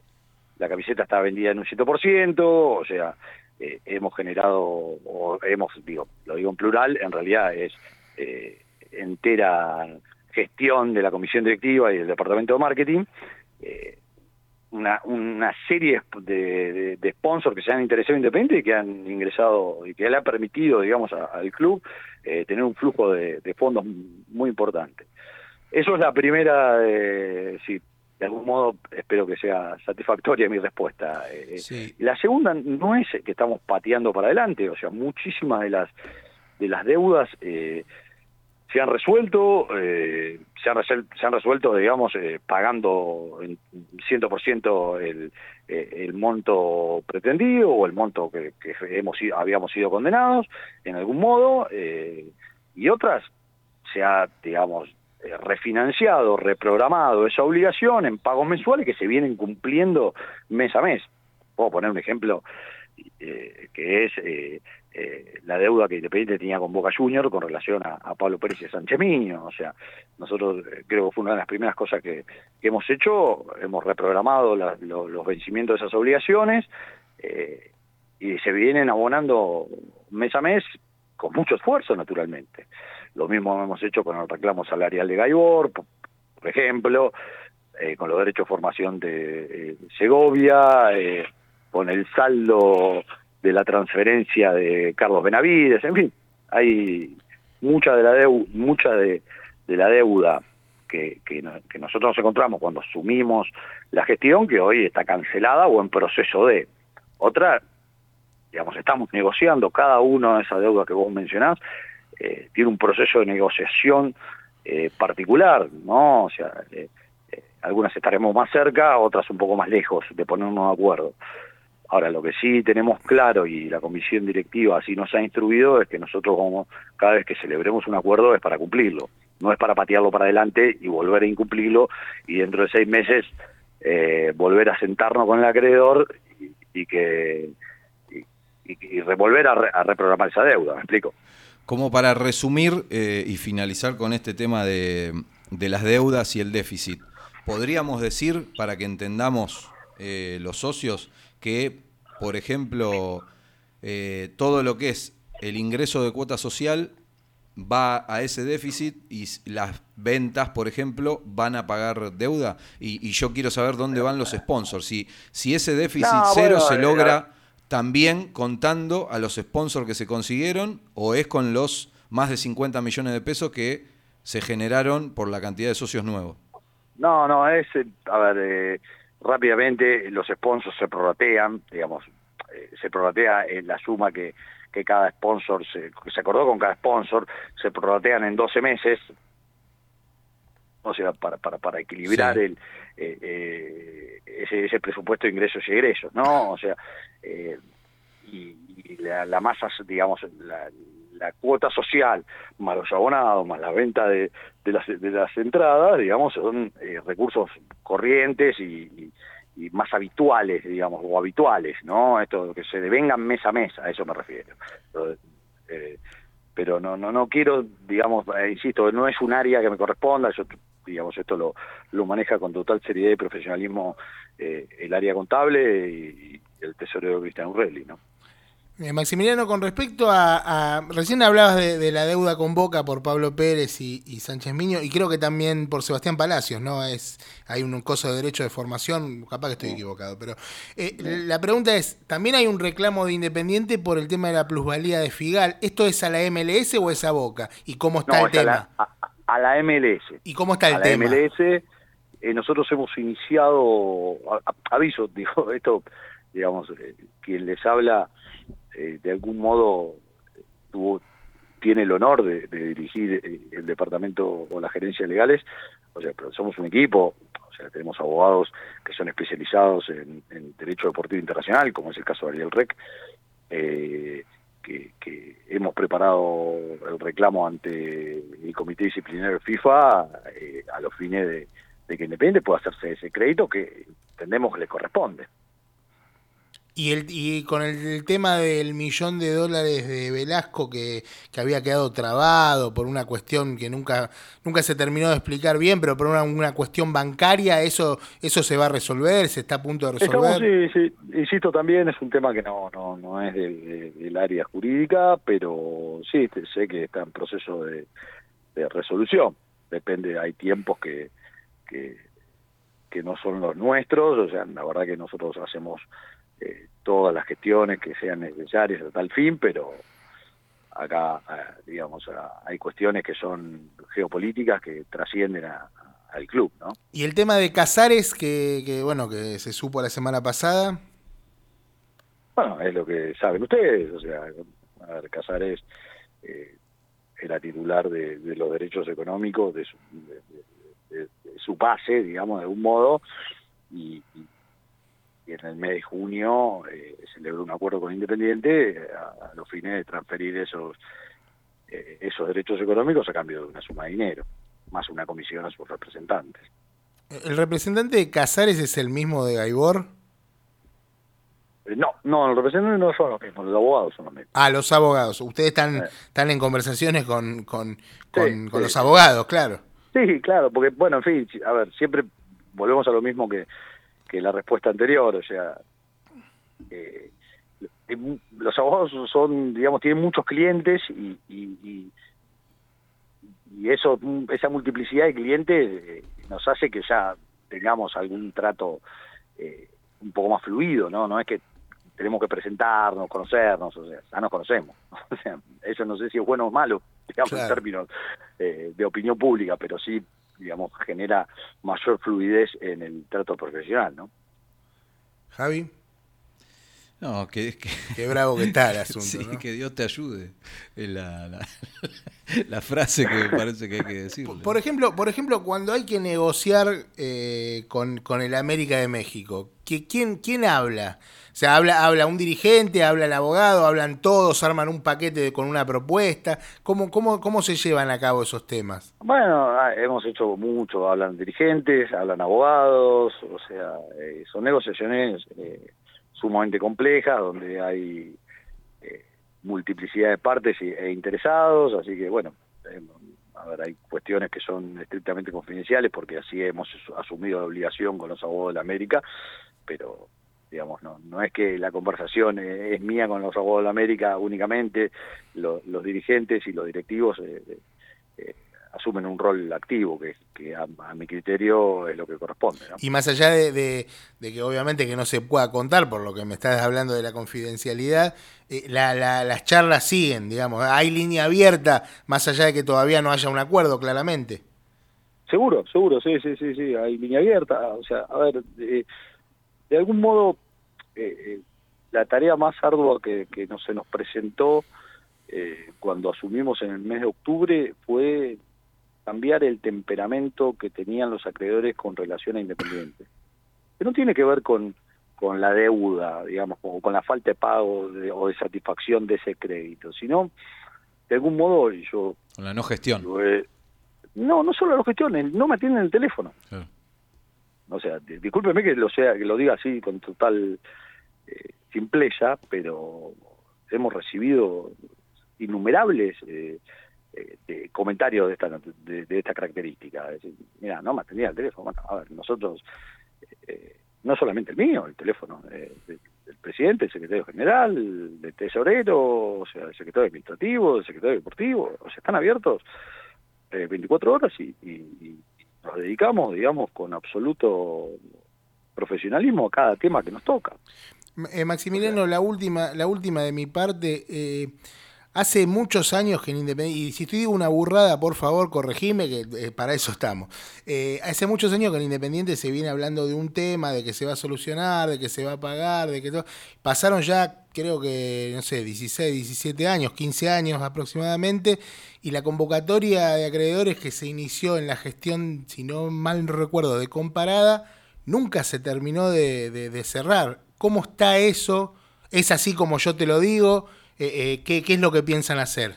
la camiseta está vendida en un 100%, o sea, eh, hemos generado, o hemos, digo, lo digo en plural, en realidad es entera gestión de la comisión directiva y del departamento de marketing, eh, una, una serie de, de, de sponsors que se han interesado en Independiente y que han ingresado y que le ha permitido, digamos, a- al club eh, tener un flujo de, de fondos muy importante. Eso es la primera, eh, sí, de algún modo espero que sea satisfactoria mi respuesta. Eh, Sí. la segunda no es que estamos pateando para adelante, o sea, muchísimas de las de las deudas eh, se han resuelto, eh, se, han resuelto, digamos, eh, pagando en 100% el, eh, el monto pretendido o el monto que, que hemos habíamos sido condenados en algún modo, y otras se ha, digamos, refinanciado, reprogramado esa obligación en pagos mensuales que se vienen cumpliendo mes a mes. Puedo poner un ejemplo que es eh, la deuda que Independiente tenía con Boca Junior con relación a, Pablo Pérez y a Sánchez Miño. O sea, nosotros eh, creo que fue una de las primeras cosas que, hemos hecho, hemos reprogramado la- lo- los vencimientos de esas obligaciones eh, y se vienen abonando mes a mes con mucho esfuerzo, naturalmente. Lo mismo hemos hecho con el reclamo salarial de Gaibor, por, por ejemplo, eh, con los derechos de formación de Segovia, con el saldo de la transferencia de Carlos Benavides, en fin, hay mucha de la deuda, mucha de, la deuda que, que nosotros nos encontramos cuando asumimos la gestión que hoy está cancelada o en proceso de. Otra, digamos, estamos negociando cada uno de esas deudas que vos mencionás, eh, tiene un proceso de negociación eh, particular, ¿no? O sea, eh, eh, algunas estaremos más cerca, otras un poco más lejos de ponernos de acuerdo. Ahora, lo que sí tenemos claro y la comisión directiva así nos ha instruido es que nosotros vamos, cada vez que celebremos un acuerdo es para cumplirlo, no es para patearlo para adelante y volver a incumplirlo y dentro de seis meses eh, volver a sentarnos con el acreedor y, y que y, revolver a, re- a reprogramar esa deuda, ¿me explico? Como para resumir eh, y finalizar con este tema de, de las deudas y el déficit, podríamos decir, para que entendamos eh, los socios, que, por ejemplo, eh, todo lo que es el ingreso de cuota social va a ese déficit y las ventas, por ejemplo, van a pagar deuda. Y, y yo quiero saber dónde van los sponsors. Si, si ese déficit No, cero bueno, se eh, logra también contando a los sponsors que se consiguieron o es con los más de 50 millones de pesos que se generaron por la cantidad de socios nuevos. No, no, es, eh, a ver, eh, rápidamente los sponsors se prorratean, digamos, eh, se prorratea en la suma que, que cada sponsor, se, que se acordó con cada sponsor, se prorratean en 12 meses, o sea, para, para, para equilibrar Sí. el eh, eh, ese, ese presupuesto de ingresos y egresos, ¿no? O sea, eh, y, y la, la masa, digamos, la, la cuota social, más los abonados, más la venta de, de, las, de las entradas, digamos, son eh, recursos corrientes y, y- más habituales, digamos, o habituales, ¿no? Esto que se devengan mes a mes, a eso me refiero. Pero, eh, pero no, no, no quiero, digamos, eh, insisto, no es un área que me corresponda, yo, digamos, esto lo, lo maneja con total seriedad y profesionalismo el área contable y, y el tesorero Cristian Urrelli, ¿no? Eh, Maximiliano, con respecto a, a- Recién hablabas de, de la deuda con Boca por Pablo Pérez y, y Sánchez Miño, y creo que también por Sebastián Palacios, ¿no? es Hay un coso de derecho de formación, capaz que estoy equivocado, pero eh, la pregunta es, ¿también hay un reclamo de Independiente por el tema de la plusvalía de Figal? ¿Esto es a la MLS o es a Boca? ¿Y cómo está No, el es a tema? la, a, a la MLS. ¿Y cómo está el a la tema? MLS, eh, nosotros hemos iniciado, aviso, (laughs) digo, esto, digamos, eh, quien les habla, eh, de algún modo tuvo, tiene el honor de, de dirigir eh, el departamento o las gerencias legales, o sea, pero somos un equipo, o sea, tenemos abogados que son especializados en, derecho deportivo internacional, como es el caso de Ariel Rec, eh, que, hemos preparado el reclamo ante el Comité Disciplinario FIFA eh, a los fines de, de que Independiente pueda hacerse ese crédito que entendemos que le corresponde. Y, el, y con el, tema del millón de dólares de Velasco que, que había quedado trabado por una cuestión que nunca nunca se terminó de explicar bien, pero por una, una cuestión bancaria, eso eso se va a resolver, se está a punto de Estamos, resolver. sí, sí, insisto, también es un tema que no, no, no es del, de- del área jurídica, pero sí, te- sé que está en proceso de, de resolución. Depende, hay tiempos que, que, que no son los nuestros, o sea, la verdad que nosotros hacemos eh, todas las gestiones que sean necesarias a tal fin, pero acá, ah, digamos, hay cuestiones que son geopolíticas que trascienden a- a- al club, ¿no? Y el tema de Casares, que, que bueno, que se supo la semana pasada. Bueno, es lo que saben ustedes, o sea, a ver, Casares eh, era titular de, de los derechos económicos de su, de- de- de su pase, digamos, de algún modo, y, y- y en el mes de junio eh, celebró un acuerdo con Independiente eh, a, a los fines de transferir esos eh, esos derechos económicos a cambio de una suma de dinero, más una comisión a sus representantes. ¿El representante de Casares es el mismo de Gaibor? Eh, no, no, los representantes no son los mismos, los abogados son los mismos. Ah, los abogados. Ustedes están, están en conversaciones con, con, con, Sí, con sí. los abogados, claro. Sí, claro, porque, bueno, en fin, a ver, siempre volvemos a lo mismo que, que la respuesta anterior, o sea, eh, los abogados son, digamos, tienen muchos clientes y, y, y- eso, esa multiplicidad de clientes eh, nos hace que ya tengamos algún trato eh, un poco más fluido, ¿no? No es que tenemos que presentarnos, conocernos, o sea, ya nos conocemos. (laughs) O sea, eso no sé si es bueno o malo, digamos, en Claro. términos eh, de opinión pública, pero sí, digamos, genera mayor fluidez en el trato profesional, ¿no? Javi, No, que, que, qué bravo que está el (laughs) asunto. sí, ¿no? que Dios te ayude. Es la, la, (laughs) la frase que me parece que hay que decirle. Por ejemplo, por ejemplo, cuando hay que negociar eh, con, con el América de México, ¿qui- ¿quién, ¿quién habla? O sea, habla, habla un dirigente, habla el abogado, hablan todos, arman un paquete de- con una propuesta. ¿Cómo, cómo, ¿Cómo se llevan a cabo esos temas? Bueno, ah, hemos hecho mucho, hablan dirigentes, hablan abogados, o sea, eh, son negociaciones eh, sumamente complejas donde hay eh, multiplicidad de partes e interesados, así que bueno, eh, a ver, hay cuestiones que son estrictamente confidenciales porque así hemos asu- asumido la obligación con los abogados de la América, pero digamos, no, no es que la conversación eh, es mía con los abogados de la América únicamente, lo- los dirigentes y los directivos eh, eh, asumen un rol activo que, que a, a mi criterio es lo que corresponde. ¿no? Y más allá de, de- de que obviamente que no se pueda contar, por lo que me estás hablando de la confidencialidad, eh, la- la- las charlas siguen, digamos. Hay línea abierta, más allá de que todavía no haya un acuerdo, claramente. Seguro, seguro, sí, sí, sí, sí, hay línea abierta. O sea, a ver, de algún modo, eh, eh, la tarea más ardua que, que nos, se nos presentó eh, cuando asumimos en el mes de octubre fue cambiar el temperamento que tenían los acreedores con relación a Independiente. Que no tiene que ver con, con la deuda, digamos, o con la falta de pago de- o de satisfacción de ese crédito, sino, de algún modo, yo Con la no gestión. Eh, no, no solo las gestiones, no me atienden el teléfono. Claro. O sea, di- discúlpeme que lo sea, que lo diga así con total eh, simpleza, pero hemos recibido innumerables eh, eh, de comentarios de esta de, de esta característica. Es decir, mira, no me atendía el teléfono. Bueno, a ver, nosotros, eh, no solamente el mío, el teléfono eh, de- del presidente, el secretario general, del tesorero, o sea, el secretario administrativo, el secretario deportivo, o sea, están abiertos eh, 24 horas y, y- y nos dedicamos, digamos, con absoluto profesionalismo a cada tema que nos toca. Eh, Maximiliano, la última, la última de mi parte. eh, hace muchos años que en Independiente, y si te digo una burrada, por favor, corregime, que eh, para eso estamos. Eh, hace muchos años que en Independiente se viene hablando de un tema, de que se va a solucionar, de que se va a pagar, de que todo. Pasaron ya, creo que, no sé, 16, 17 años, 15 años aproximadamente, y la convocatoria de acreedores que se inició en la gestión, si no mal recuerdo, de comparada, nunca se terminó de- de cerrar. ¿Cómo está eso? ¿Es así como yo te lo digo? Eh, eh, ¿qué, qué es lo que piensan hacer?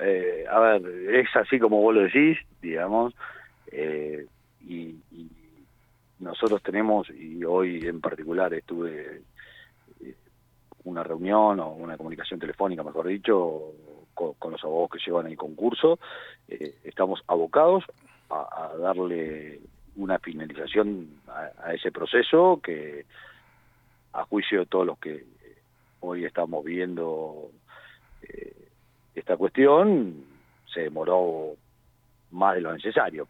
Eh, a ver, es así como vos lo decís, digamos, eh, y, y nosotros tenemos, y hoy en particular estuve eh, una reunión o una comunicación telefónica, mejor dicho, con, con los abogados que llevan el concurso, estamos abocados a, a darle una finalización a, a ese proceso que, a juicio de todos los que hoy estamos viendo eh, esta cuestión, se demoró más de lo necesario.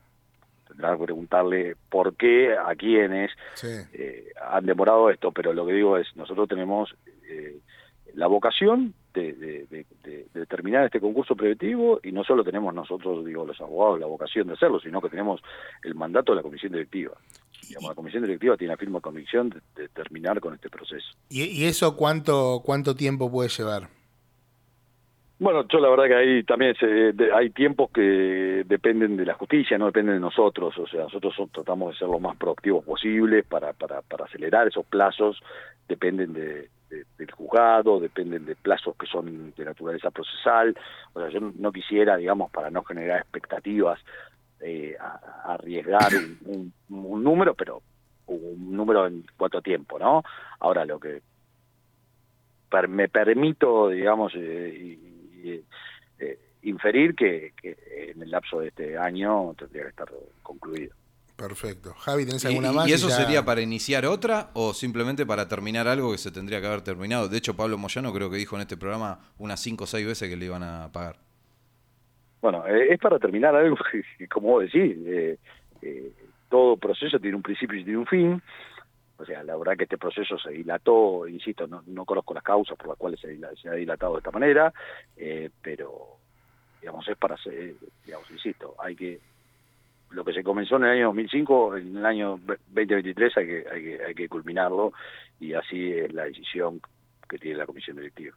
Tendrá que preguntarle por qué, a quiénes Sí. eh, han demorado esto, pero lo que digo es, nosotros tenemos eh, la vocación de, de- de- de- terminar este concurso preventivo y no solo tenemos nosotros, digo, los abogados, la vocación de hacerlo, sino que tenemos el mandato de la comisión directiva. Digamos, la comisión directiva tiene la firme convicción de, terminar con este proceso. ¿Y, y eso cuánto, cuánto tiempo puede llevar? Bueno, yo la verdad que ahí también se- hay tiempos que dependen de la justicia, no dependen de nosotros. O sea, nosotros so- tratamos de ser lo más proactivos posibles para, para, para acelerar esos plazos. Dependen de, de- del juzgado, dependen de plazos que son de naturaleza procesal. O sea, yo no- quisiera, digamos, para no generar expectativas, eh, arriesgar un, número, pero un número en cuanto a tiempo, ¿no? Ahora lo que me permito, digamos, eh, y, eh, inferir que, que en el lapso de este año tendría que estar concluido. Perfecto. Javi, ¿tenés ¿Y, alguna y- más? y eso ya- sería para iniciar otra o simplemente para terminar algo que se tendría que haber terminado? De hecho, Pablo Moyano creo que dijo en este programa unas 5 o 6 veces que le iban a pagar. Bueno, eh, es para terminar algo (laughs) que, como vos decís, eh, eh, todo proceso tiene un principio y tiene un fin. O sea, la verdad que este proceso se dilató, insisto, no, no conozco las causas por las cuales se, dila- se ha dilatado de esta manera, eh, pero, digamos, es para ser, digamos, insisto, hay que, lo que se comenzó en el año 2005, en el año 2023 hay que, hay que, hay que culminarlo y así es la decisión que tiene la comisión directiva.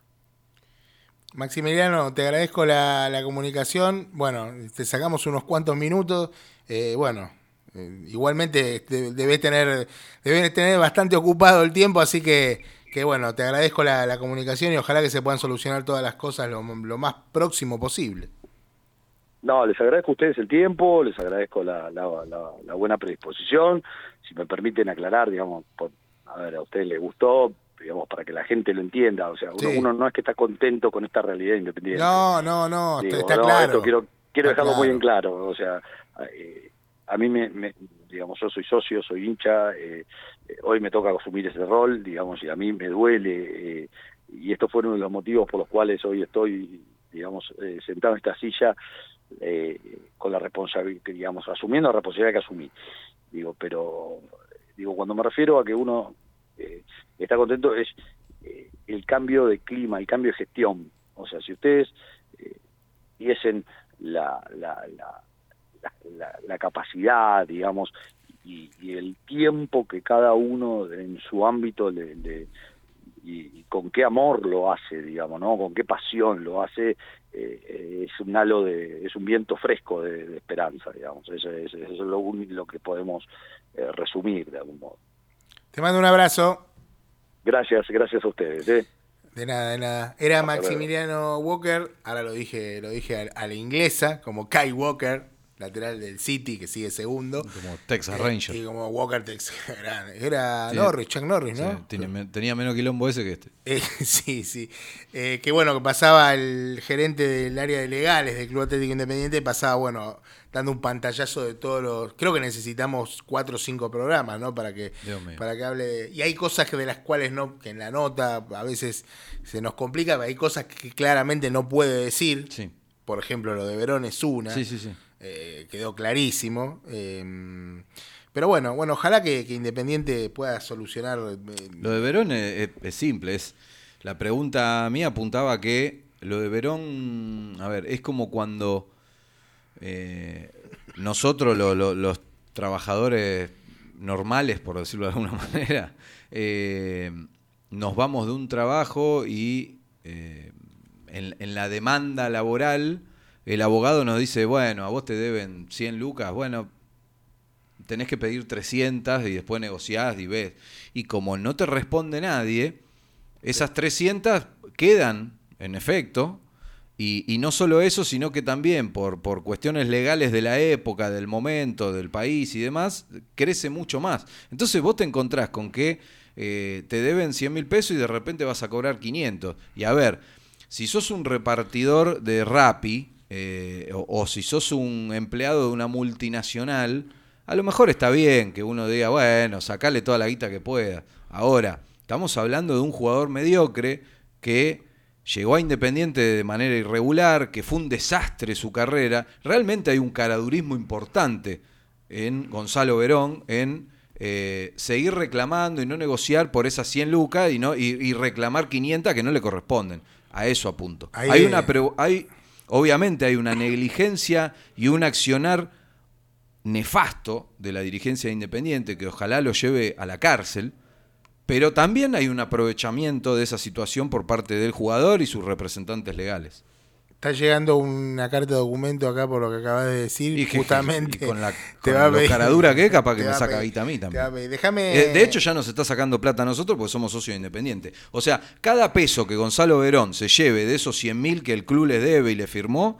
Maximiliano, te agradezco la, comunicación. Bueno, te sacamos unos cuantos minutos. Eh, bueno, eh, igualmente te- debes tener, debes tener bastante ocupado el tiempo, así que, bueno, te agradezco la, la comunicación y ojalá que se puedan solucionar todas las cosas lo, lo más próximo posible. No, les agradezco a ustedes el tiempo, les agradezco la, la, la, la buena predisposición. Si me permiten aclarar, digamos, por, a ver, a ustedes les gustó, digamos, para que la gente lo entienda. O sea, uno, Sí. uno no es que está contento con esta realidad independiente. No, no, no, Digo, está, no, claro. esto quiero, quiero Está dejarlo muy en claro. O sea, eh, a mí me, me- digamos, yo soy socio, soy hincha, eh, eh, hoy me toca asumir ese rol, digamos, y a mí me duele. eh, y estos fueron los motivos por los cuales hoy estoy, digamos, eh, sentado en esta silla eh, con la responsabilidad, digamos, asumiendo la responsabilidad que asumí. Digo, pero, digo, cuando me refiero a que uno eh, está contento es eh, el cambio de clima, el cambio de gestión. O sea, si ustedes eh, tuviesen la, la, la, la, la- capacidad, digamos, y, y el tiempo que cada uno en su ámbito le, le- y, y con qué amor lo hace, digamos, ¿no? Con qué pasión lo hace, eh, es un halo de, es un viento fresco de, de esperanza, digamos. Eso es, eso es lo único lo que podemos eh, resumir de algún modo. Te mando un abrazo. Gracias, gracias a ustedes. ¿eh? De nada, de nada. Era. Maximiliano Walker, ahora lo dije, lo dije a, a la inglesa, como Kai Walker, lateral del City, que sigue segundo. Como Texas Eh, Ranger. Y como Walker Tex, era, (laughs) era Sí. Norris, Chuck Norris, ¿no? Sí, tenía menos quilombo ese que este. Eh, (laughs) sí, sí. Eh, que bueno, que pasaba el gerente del área de legales del Club Atlético Independiente, pasaba, bueno, dando un pantallazo de todos los... Creo que necesitamos cuatro o cinco programas, ¿no? Para que, para que hable... de- y hay cosas que de las cuales no, que en la nota a veces se nos complica, pero hay cosas que claramente no puede decir. Sí. Por ejemplo, lo de Verón es una. Sí, sí, sí. Eh, quedó clarísimo. Eh, pero bueno, bueno, ojalá que, que Independiente pueda solucionar... eh, Lo de Verón es, simple. Es, la pregunta mía apuntaba que lo de Verón, a ver, es como cuando eh, nosotros, lo- lo- los trabajadores normales, por decirlo de alguna (laughs) manera, eh, nos vamos de un trabajo y en la demanda laboral el abogado nos dice, bueno, a vos te deben 100 lucas, bueno, tenés que pedir 300 y después negociás y ves. Y como no te responde nadie, esas 300 quedan, en efecto, y, y no solo eso, sino que también por, por cuestiones legales de la época, del momento, del país y demás, crece mucho más. Entonces vos te encontrás con que eh, te deben 100 mil pesos y de repente vas a cobrar 500. Y a ver, si sos un repartidor de Rappi, eh, o, o si sos un empleado de una multinacional, a lo mejor está bien que uno diga, bueno, sacale toda la guita que pueda. Ahora, estamos hablando de un jugador mediocre que llegó a Independiente de manera irregular, que fue un desastre su carrera. Realmente hay un caradurismo importante en Gonzalo Verón, en eh, seguir reclamando y no negociar por esas 100 lucas y, no, y, y reclamar 500 que no le corresponden. A eso apunto. Ahí hay una, hay, obviamente hay una negligencia y un accionar nefasto de la dirigencia de Independiente que ojalá lo lleve a la cárcel, pero también hay un aprovechamiento de esa situación por parte del jugador y sus representantes legales. Está llegando una carta de documento acá por lo que acabas de decir. Y que- justamente. y con la- te con va a lo pedir- caradura que (laughs) es, capaz que me saca guita a mí también. Déjame. Eh, de hecho, ya nos está sacando plata a nosotros porque somos socios independientes. O sea, cada peso que Gonzalo Verón se lleve de esos 100 mil que el club le debe y le firmó,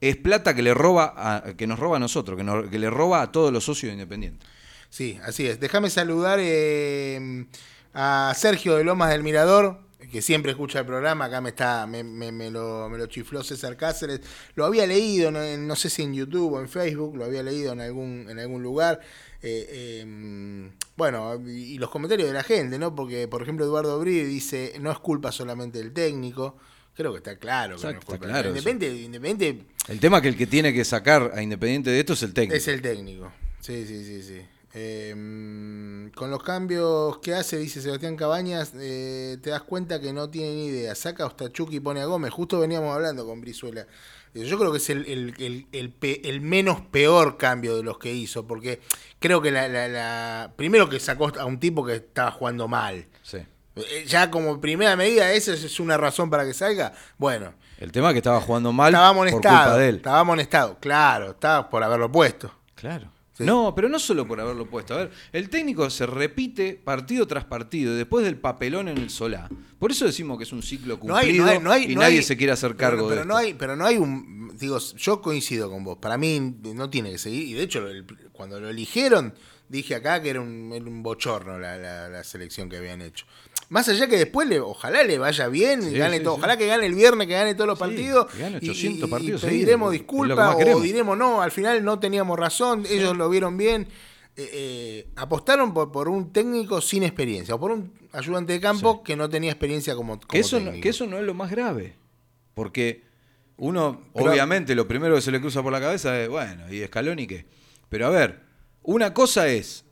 es plata que le roba a- que nos roba a nosotros, que, nos- que le roba a todos los socios independientes. Sí, así es. Déjame saludar eh, a Sergio de Lomas del Mirador, que siempre escucha el programa. Acá me está, me, me- me lo, me lo chifló César Cáceres. Lo había leído, no, no sé si en YouTube o en Facebook, lo había leído en algún, en algún lugar. Eh, eh, bueno, y, los comentarios de la gente, ¿no? Porque, por ejemplo, Eduardo Bri dice, no es culpa solamente del técnico. Creo que está claro. que no es Exacto, culpa. está claro. Independiente, Independiente El tema que el que tiene que sacar a Independiente de esto es el técnico. es el técnico. Sí, sí, sí, sí. Eh, con los cambios que hace, dice Sebastián Cabañas, eh, te das cuenta que no tiene ni idea. Saca a Ostachuki y pone a Gómez. Justo veníamos hablando con Brizuela. Eh, Yo creo que es el, el- el- menos peor cambio de los que hizo, porque creo que la, la- la- primero que sacó a un tipo que estaba jugando mal. Sí. Eh, Ya como primera medida, esa es una razón para que salga. Bueno, El tema es que estaba jugando mal estaba por culpa amonestado. de él. Estaba amonestado, claro, estaba por haberlo puesto. Claro. Sí. No, pero no solo por haberlo puesto. A ver, el técnico se repite partido tras partido después del papelón en el Solá. Por eso decimos que es un ciclo No hay, cumplido no hay, no y nadie se quiere hacer pero- cargo pero, de no esto. hay Pero no hay un. Digo, yo coincido con vos. Para mí no tiene que seguir. Y de hecho, el- cuando lo eligieron, dije acá que era un, era un bochorno la, la- la selección que habían hecho. Más allá que después, le, ojalá le vaya bien, y Sí, gane sí, todo. sí. Ojalá que gane el viernes, que gane todos los partidos. que gane y- 800 y, partidos y pediremos disculpas o diremos no, al final no teníamos razón, ellos lo vieron bien. Eh, eh, apostaron por, por un técnico sin experiencia o por un ayudante de campo que no tenía experiencia como, como que, eso no, técnico. que eso no es lo más grave. Porque uno, Pero- obviamente, lo primero que se le cruza por la cabeza es, bueno, ¿y Scaloni qué? Pero a ver, una cosa es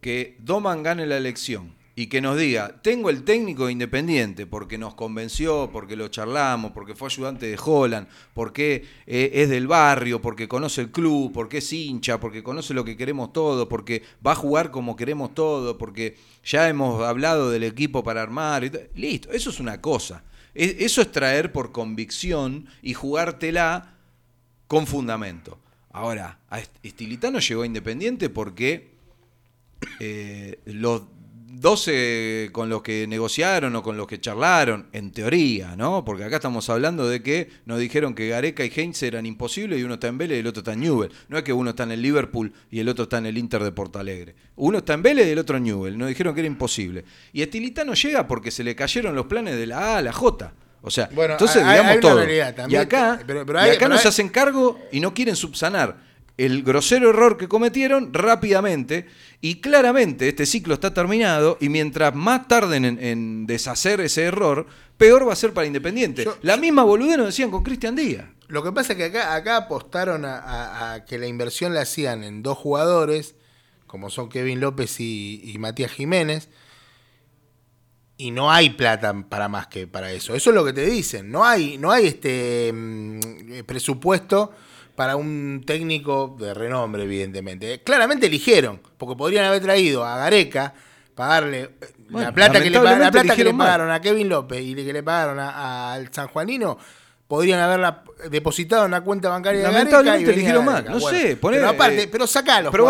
que Doman gane la elección y que nos diga, tengo el técnico independiente porque nos convenció, porque lo charlamos, porque fue ayudante de Holland, porque eh, es del barrio, porque conoce el club, porque es hincha, porque conoce lo que queremos todo, porque va a jugar como queremos todo, porque ya hemos hablado del equipo para armar. Listo, eso es una cosa. E- Eso es traer por convicción y jugártela con fundamento. Ahora, Estilitano llegó a Independiente porque eh, los 12 con los que negociaron o con los que charlaron, en teoría, ¿no? Porque acá estamos hablando de que nos dijeron que Gareca y Heinz eran imposibles y uno está en Vélez y el otro está en Newell. No es que uno está en el Liverpool y el otro está en el Inter de Porto Alegre. Uno está en Vélez y el otro en Newell. Nos dijeron que era imposible. Y Estilitano llega porque se le cayeron los planes de la A a la J. O sea, Bueno, entonces hay- digamos hay todo. realidad y acá, pero- pero y hay- acá pero no se hay- hacen cargo y no quieren subsanar el grosero error que cometieron rápidamente y claramente este ciclo está terminado y mientras más tarden en, en deshacer ese error, peor va a ser para Independiente. Yo- La misma boludez nos decían con Cristian Díaz. Lo que pasa es que acá, acá apostaron a, a- a que la inversión la hacían en dos jugadores, como son Kevin López y, y Matías Jiménez, y no hay plata para más que para eso. Eso es lo que te dicen. No hay, no hay este mm, eh, presupuesto para un técnico de renombre, evidentemente. Claramente eligieron, porque podrían haber traído a Gareca, pagarle eh, Bueno, la plata que le, la plata que le eligieron mal. pagaron a Kevin López y que le pagaron al sanjuanino podrían haberla depositado en una cuenta bancaria de Lamentablemente venía eligieron mal. Gareca. No Bueno, sé, poné, pero aparte, eh, pero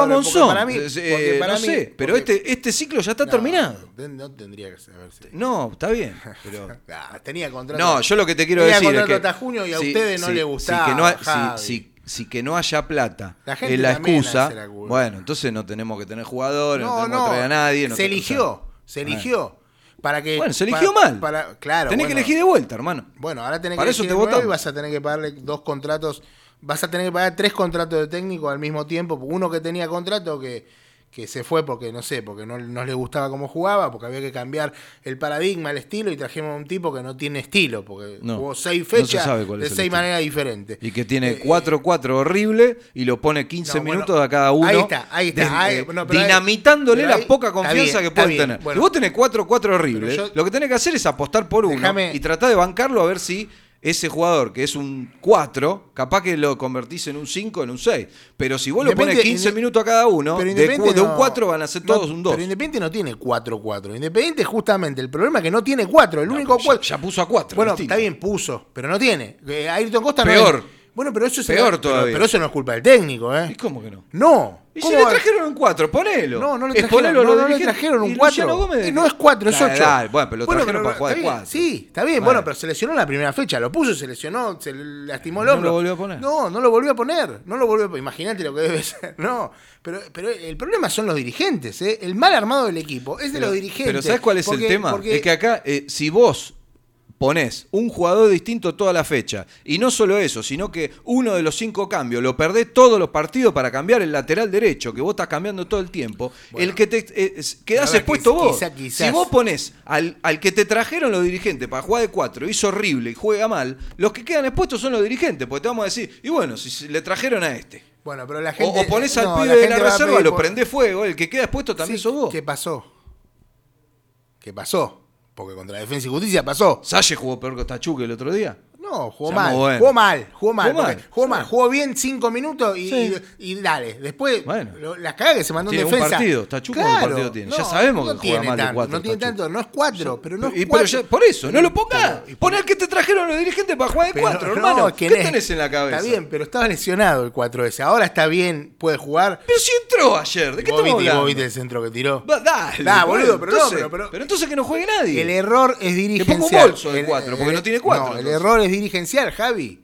jugadores, porque Monzón. para mí, Eh, para no mí- sé, pero este, este ciclo ya está No, terminado. No, tendría que haberse. No, está bien. Pero... (laughs) Ah, tenía contrato. No, yo lo que te quiero decir es contrato que hasta junio y a si- ustedes no si- les si gustaba, que no si- que no haya plata La gente es la excusa, la bueno, entonces no tenemos que tener jugadores, no, No, tenemos que traer a nadie. no se eligió, se eligió. Para que, Bueno, se eligió para- mal. Para, claro, Tenés bueno. que elegir de vuelta, hermano. Bueno, ahora tenés Para que eso elegir te de nuevo y vas a tener que pagarle dos contratos. Vas a tener que pagar tres contratos de técnico al mismo tiempo. Uno que tenía contrato que, que se fue porque, no sé, porque no, no le gustaba cómo jugaba, porque había que cambiar el paradigma, el estilo, y trajimos a un tipo que no tiene estilo, porque No, jugó seis no se fechas de seis maneras diferentes. Y que tiene Eh, 4-4 horrible y lo pone 15 No, bueno, minutos a cada uno. ahí está, ahí está, de- ahí- eh, pero dinamitándole pero ahí- la poca confianza bien, que bien, tener. bueno. si vos tenés 4-4 horrible, yo- lo que tenés que hacer es apostar por uno y tratar de bancarlo a ver si ese jugador que es un 4, capaz que lo convertís en un 5, en un 6. Pero si vos lo pones Independiente- 15 inde- minutos a cada uno, Pero de, de un no- 4 van a ser todos no, un 2. Pero Independiente no tiene 4-4. Independiente justamente el problema es que no tiene 4. El único ya, 4. ya puso a 4. Bueno, está bien, puso, pero no tiene. Eh, Ayrton Costa no Peor. es- Bueno, pero eso es Peor pero- todavía. Pero, eso no es culpa del técnico, ¿Y ¿eh? cómo que no? No. Y si ¿Cómo le trajeron un 4, ponelo. No, no le trajeron, no, no le trajeron un Y 4. Luciano Gómez, Eh, no es 4, es Dale, 8. dale, bueno, pero lo trajeron para jugar de está bien, 4. Sí, está bien. Bueno. Bueno, pero se lesionó la primera fecha. Lo puso, se lesionó, se lastimó el No hombro. lo volvió a poner. No, no lo volvió a poner. No lo volvió a poner. Imagínate lo que debe (laughs) ser. No. Pero, pero el problema son los dirigentes, ¿eh? El mal armado del equipo es de Pero- los dirigentes. Pero ¿sabes cuál es Porque- el tema? porque- Es que acá, eh, si vos ponés un jugador distinto toda la fecha, y no solo eso, sino que uno de los cinco cambios lo perdés todos los partidos para cambiar el lateral derecho, que vos estás cambiando todo el tiempo, el que te eh, es- quedás expuesto vos. quizá- quizás- Si vos ponés al, al que te trajeron los dirigentes para jugar de cuatro, hizo horrible y juega mal, los que quedan expuestos son los dirigentes, porque te vamos a decir, y bueno, si le trajeron a este. Bueno, pero la O, gente. o pones al no, pibe la de la reserva, pedir lo por- prendés fuego. El que queda expuesto también Sí, sos vos. ¿Qué pasó? ¿Qué pasó? Porque contra Defensa y Justicia pasó. Salle jugó peor que Tachuque el otro día. No, jugó mal. Jugó mal, jugó mal. Jugó mal, Jugó sí. mal. Jugó bien cinco minutos y, Sí. y- y dale. Después, Bueno. lo- las cagadas que se mandó en Tiene un defensa. partido, Tachuco un partido tiene. Ya sabemos que no juega tiene mal de tanto, cuatro, No tiene Tachuco. tanto, no es cuatro, pero no es Y pero cuatro. ya- por eso, no lo pongas. Pero- Pon al que te trajeron los dirigentes para jugar de Pero cuatro, no, hermano. que ¿Qué tenés en la cabeza? Está bien, pero estaba lesionado el 4S. Ahora está bien, puede jugar. Pero si entró ayer, ¿de qué Vos estamos viste, vos hablando? viste el centro que tiró. Va, Dale, Nah, boludo, pero no, entonces, pero- pero- pero entonces que no juegue nadie. El error es dirigencial. ponga un bolso de El- cuatro, porque el- no tiene cuatro, No, el error es dirigencial, Javi.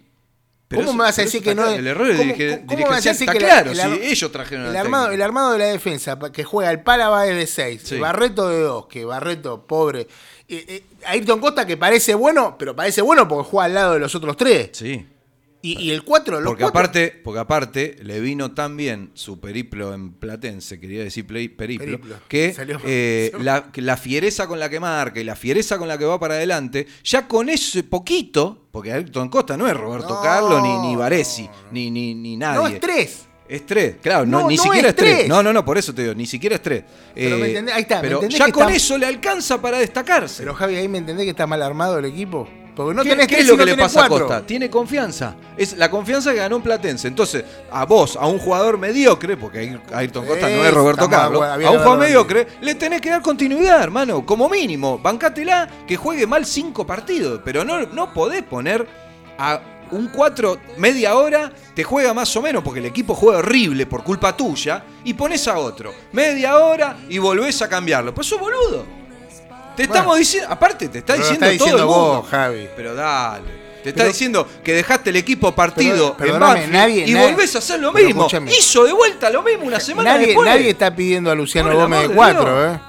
Pero ¿Cómo eso- me vas a decir que no claro, el error es ¿cómo- dirige- cómo me vas a dirigencial, está que la- claro, el si ellos trajeron el armado, el armado de la defensa, que juega el Pálava es de 6, Sí. Barreto de 2, que Barreto, pobre. Eh, eh, Ayrton Costa, que parece bueno, pero parece bueno porque juega al lado de los otros tres. Sí. Y, y el 4, los Porque cuatro- aparte, porque aparte le vino tan bien su periplo en Platense, quería decir play- periplo, Periplo. que, Salió- eh, la, que la fiereza con la que marca y la fiereza con la que va para adelante, ya con ese poquito, porque Ayrton Costa no es Roberto No, Carlos ni, ni Varesi, no, no. Ni, ni, ni nadie. No es 3. Es tres, claro, no, No, ni no siquiera es es tres. tres. No, no, no, por eso te digo, ni siquiera es tres. Pero me entendés- ahí está, ¿me Pero entendés ya que con está- eso le alcanza para destacarse. Pero Javi, ahí me entendés que está mal armado el equipo. Porque no ¿Qué, tenés qué tres es lo que no le pasa cuatro. a Costa? Tiene confianza. Es la confianza que ganó en Platense. Entonces, a vos, a un jugador mediocre, porque Ay- Ayrton Costa no es Roberto Carlos, a un jugador mediocre, le tenés que dar continuidad, hermano. Como mínimo, bancátela que juegue mal cinco partidos. Pero no, no podés poner a un 4 media hora, te juega más o menos, porque el equipo juega horrible por culpa tuya, y pones a otro. Media hora y volvés a cambiarlo. Pues sos boludo. Te Bueno. estamos diciendo, aparte te está Pero diciendo está todo el diciendo mundo. vos, Javi. Pero dale. Te está Pero- diciendo que dejaste el equipo partido en Banfield nadie- y volvés a hacer lo mismo. Hizo de vuelta lo mismo una semana Nadie, después. nadie está pidiendo a Luciano Por Gómez de de 4, Dios. ¿eh?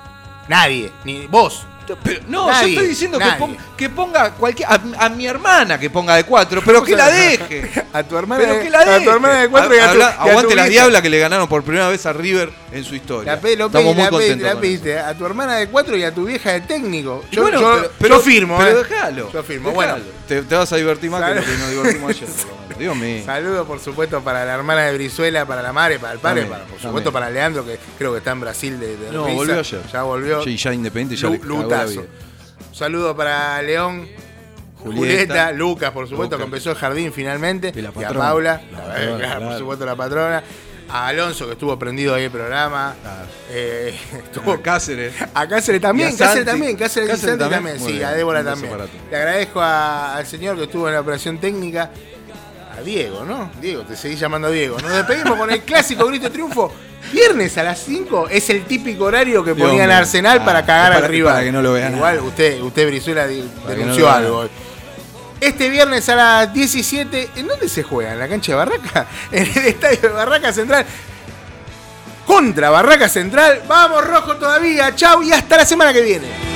Nadie, ni vos. Pero- no, Nadie, yo estoy diciendo que, nadie. pon- que ponga cualquier. A, a mi hermana que ponga de 4, pero que la (laughs) deje. A tu hermana, Pero de- que la a tu hermana de 4 y a tu, Habla- y a tu aguante las vieja. diablas que le ganaron por primera vez a River en su historia. La lo Estamos muy la contentos la con pediste. A tu hermana de 4 y a tu vieja de técnico. Y Yo, bueno, yo- pero, pero- yo firmo, pero ¿eh? déjalo. Yo firmo. Bueno, te, te vas a divertir más que lo que nos divertimos ayer. (laughs) Dios mío. Saludos, por supuesto, para la hermana de Brizuela, para la madre, para el padre, También, para, por también. supuesto para Leandro, que creo que está en Brasil de, de No, risa. volvió ayer. Ya volvió. Sí, ya Independiente ya Lu- le Lutazo. vida. Un saludo para León, Julieta, Julieta, Lucas, por supuesto, Lucas. que empezó el jardín finalmente. Y la a patrona. Paula, La (laughs) eh, patrona, claro, por supuesto, la patrona. A Alonso, que estuvo prendido ahí el programa. Claro. Eh, (laughs) estuvo- Estuvo Cáceres. a Cáceres también, a Cáceres también, Cáceres y Cáceres Santi también. sí, bien, a Débora también. Le agradezco a- al señor que estuvo en la operación técnica, a Diego, ¿no? Diego, te seguís llamando Diego. Nos despedimos con el clásico grito de triunfo. Viernes a las 5 es el típico horario que Dios ponía en mío. Arsenal Ah, para cagar para- al rival. para que no lo vea Igual usted, usted Brizuela denunció no algo hoy. Este viernes a las 17, ¿en dónde se juega? ¿En la cancha de Barraca? (laughs) En el estadio de Barraca Central. Contra Barraca Central. Vamos, rojo todavía. Chau y hasta la semana que viene.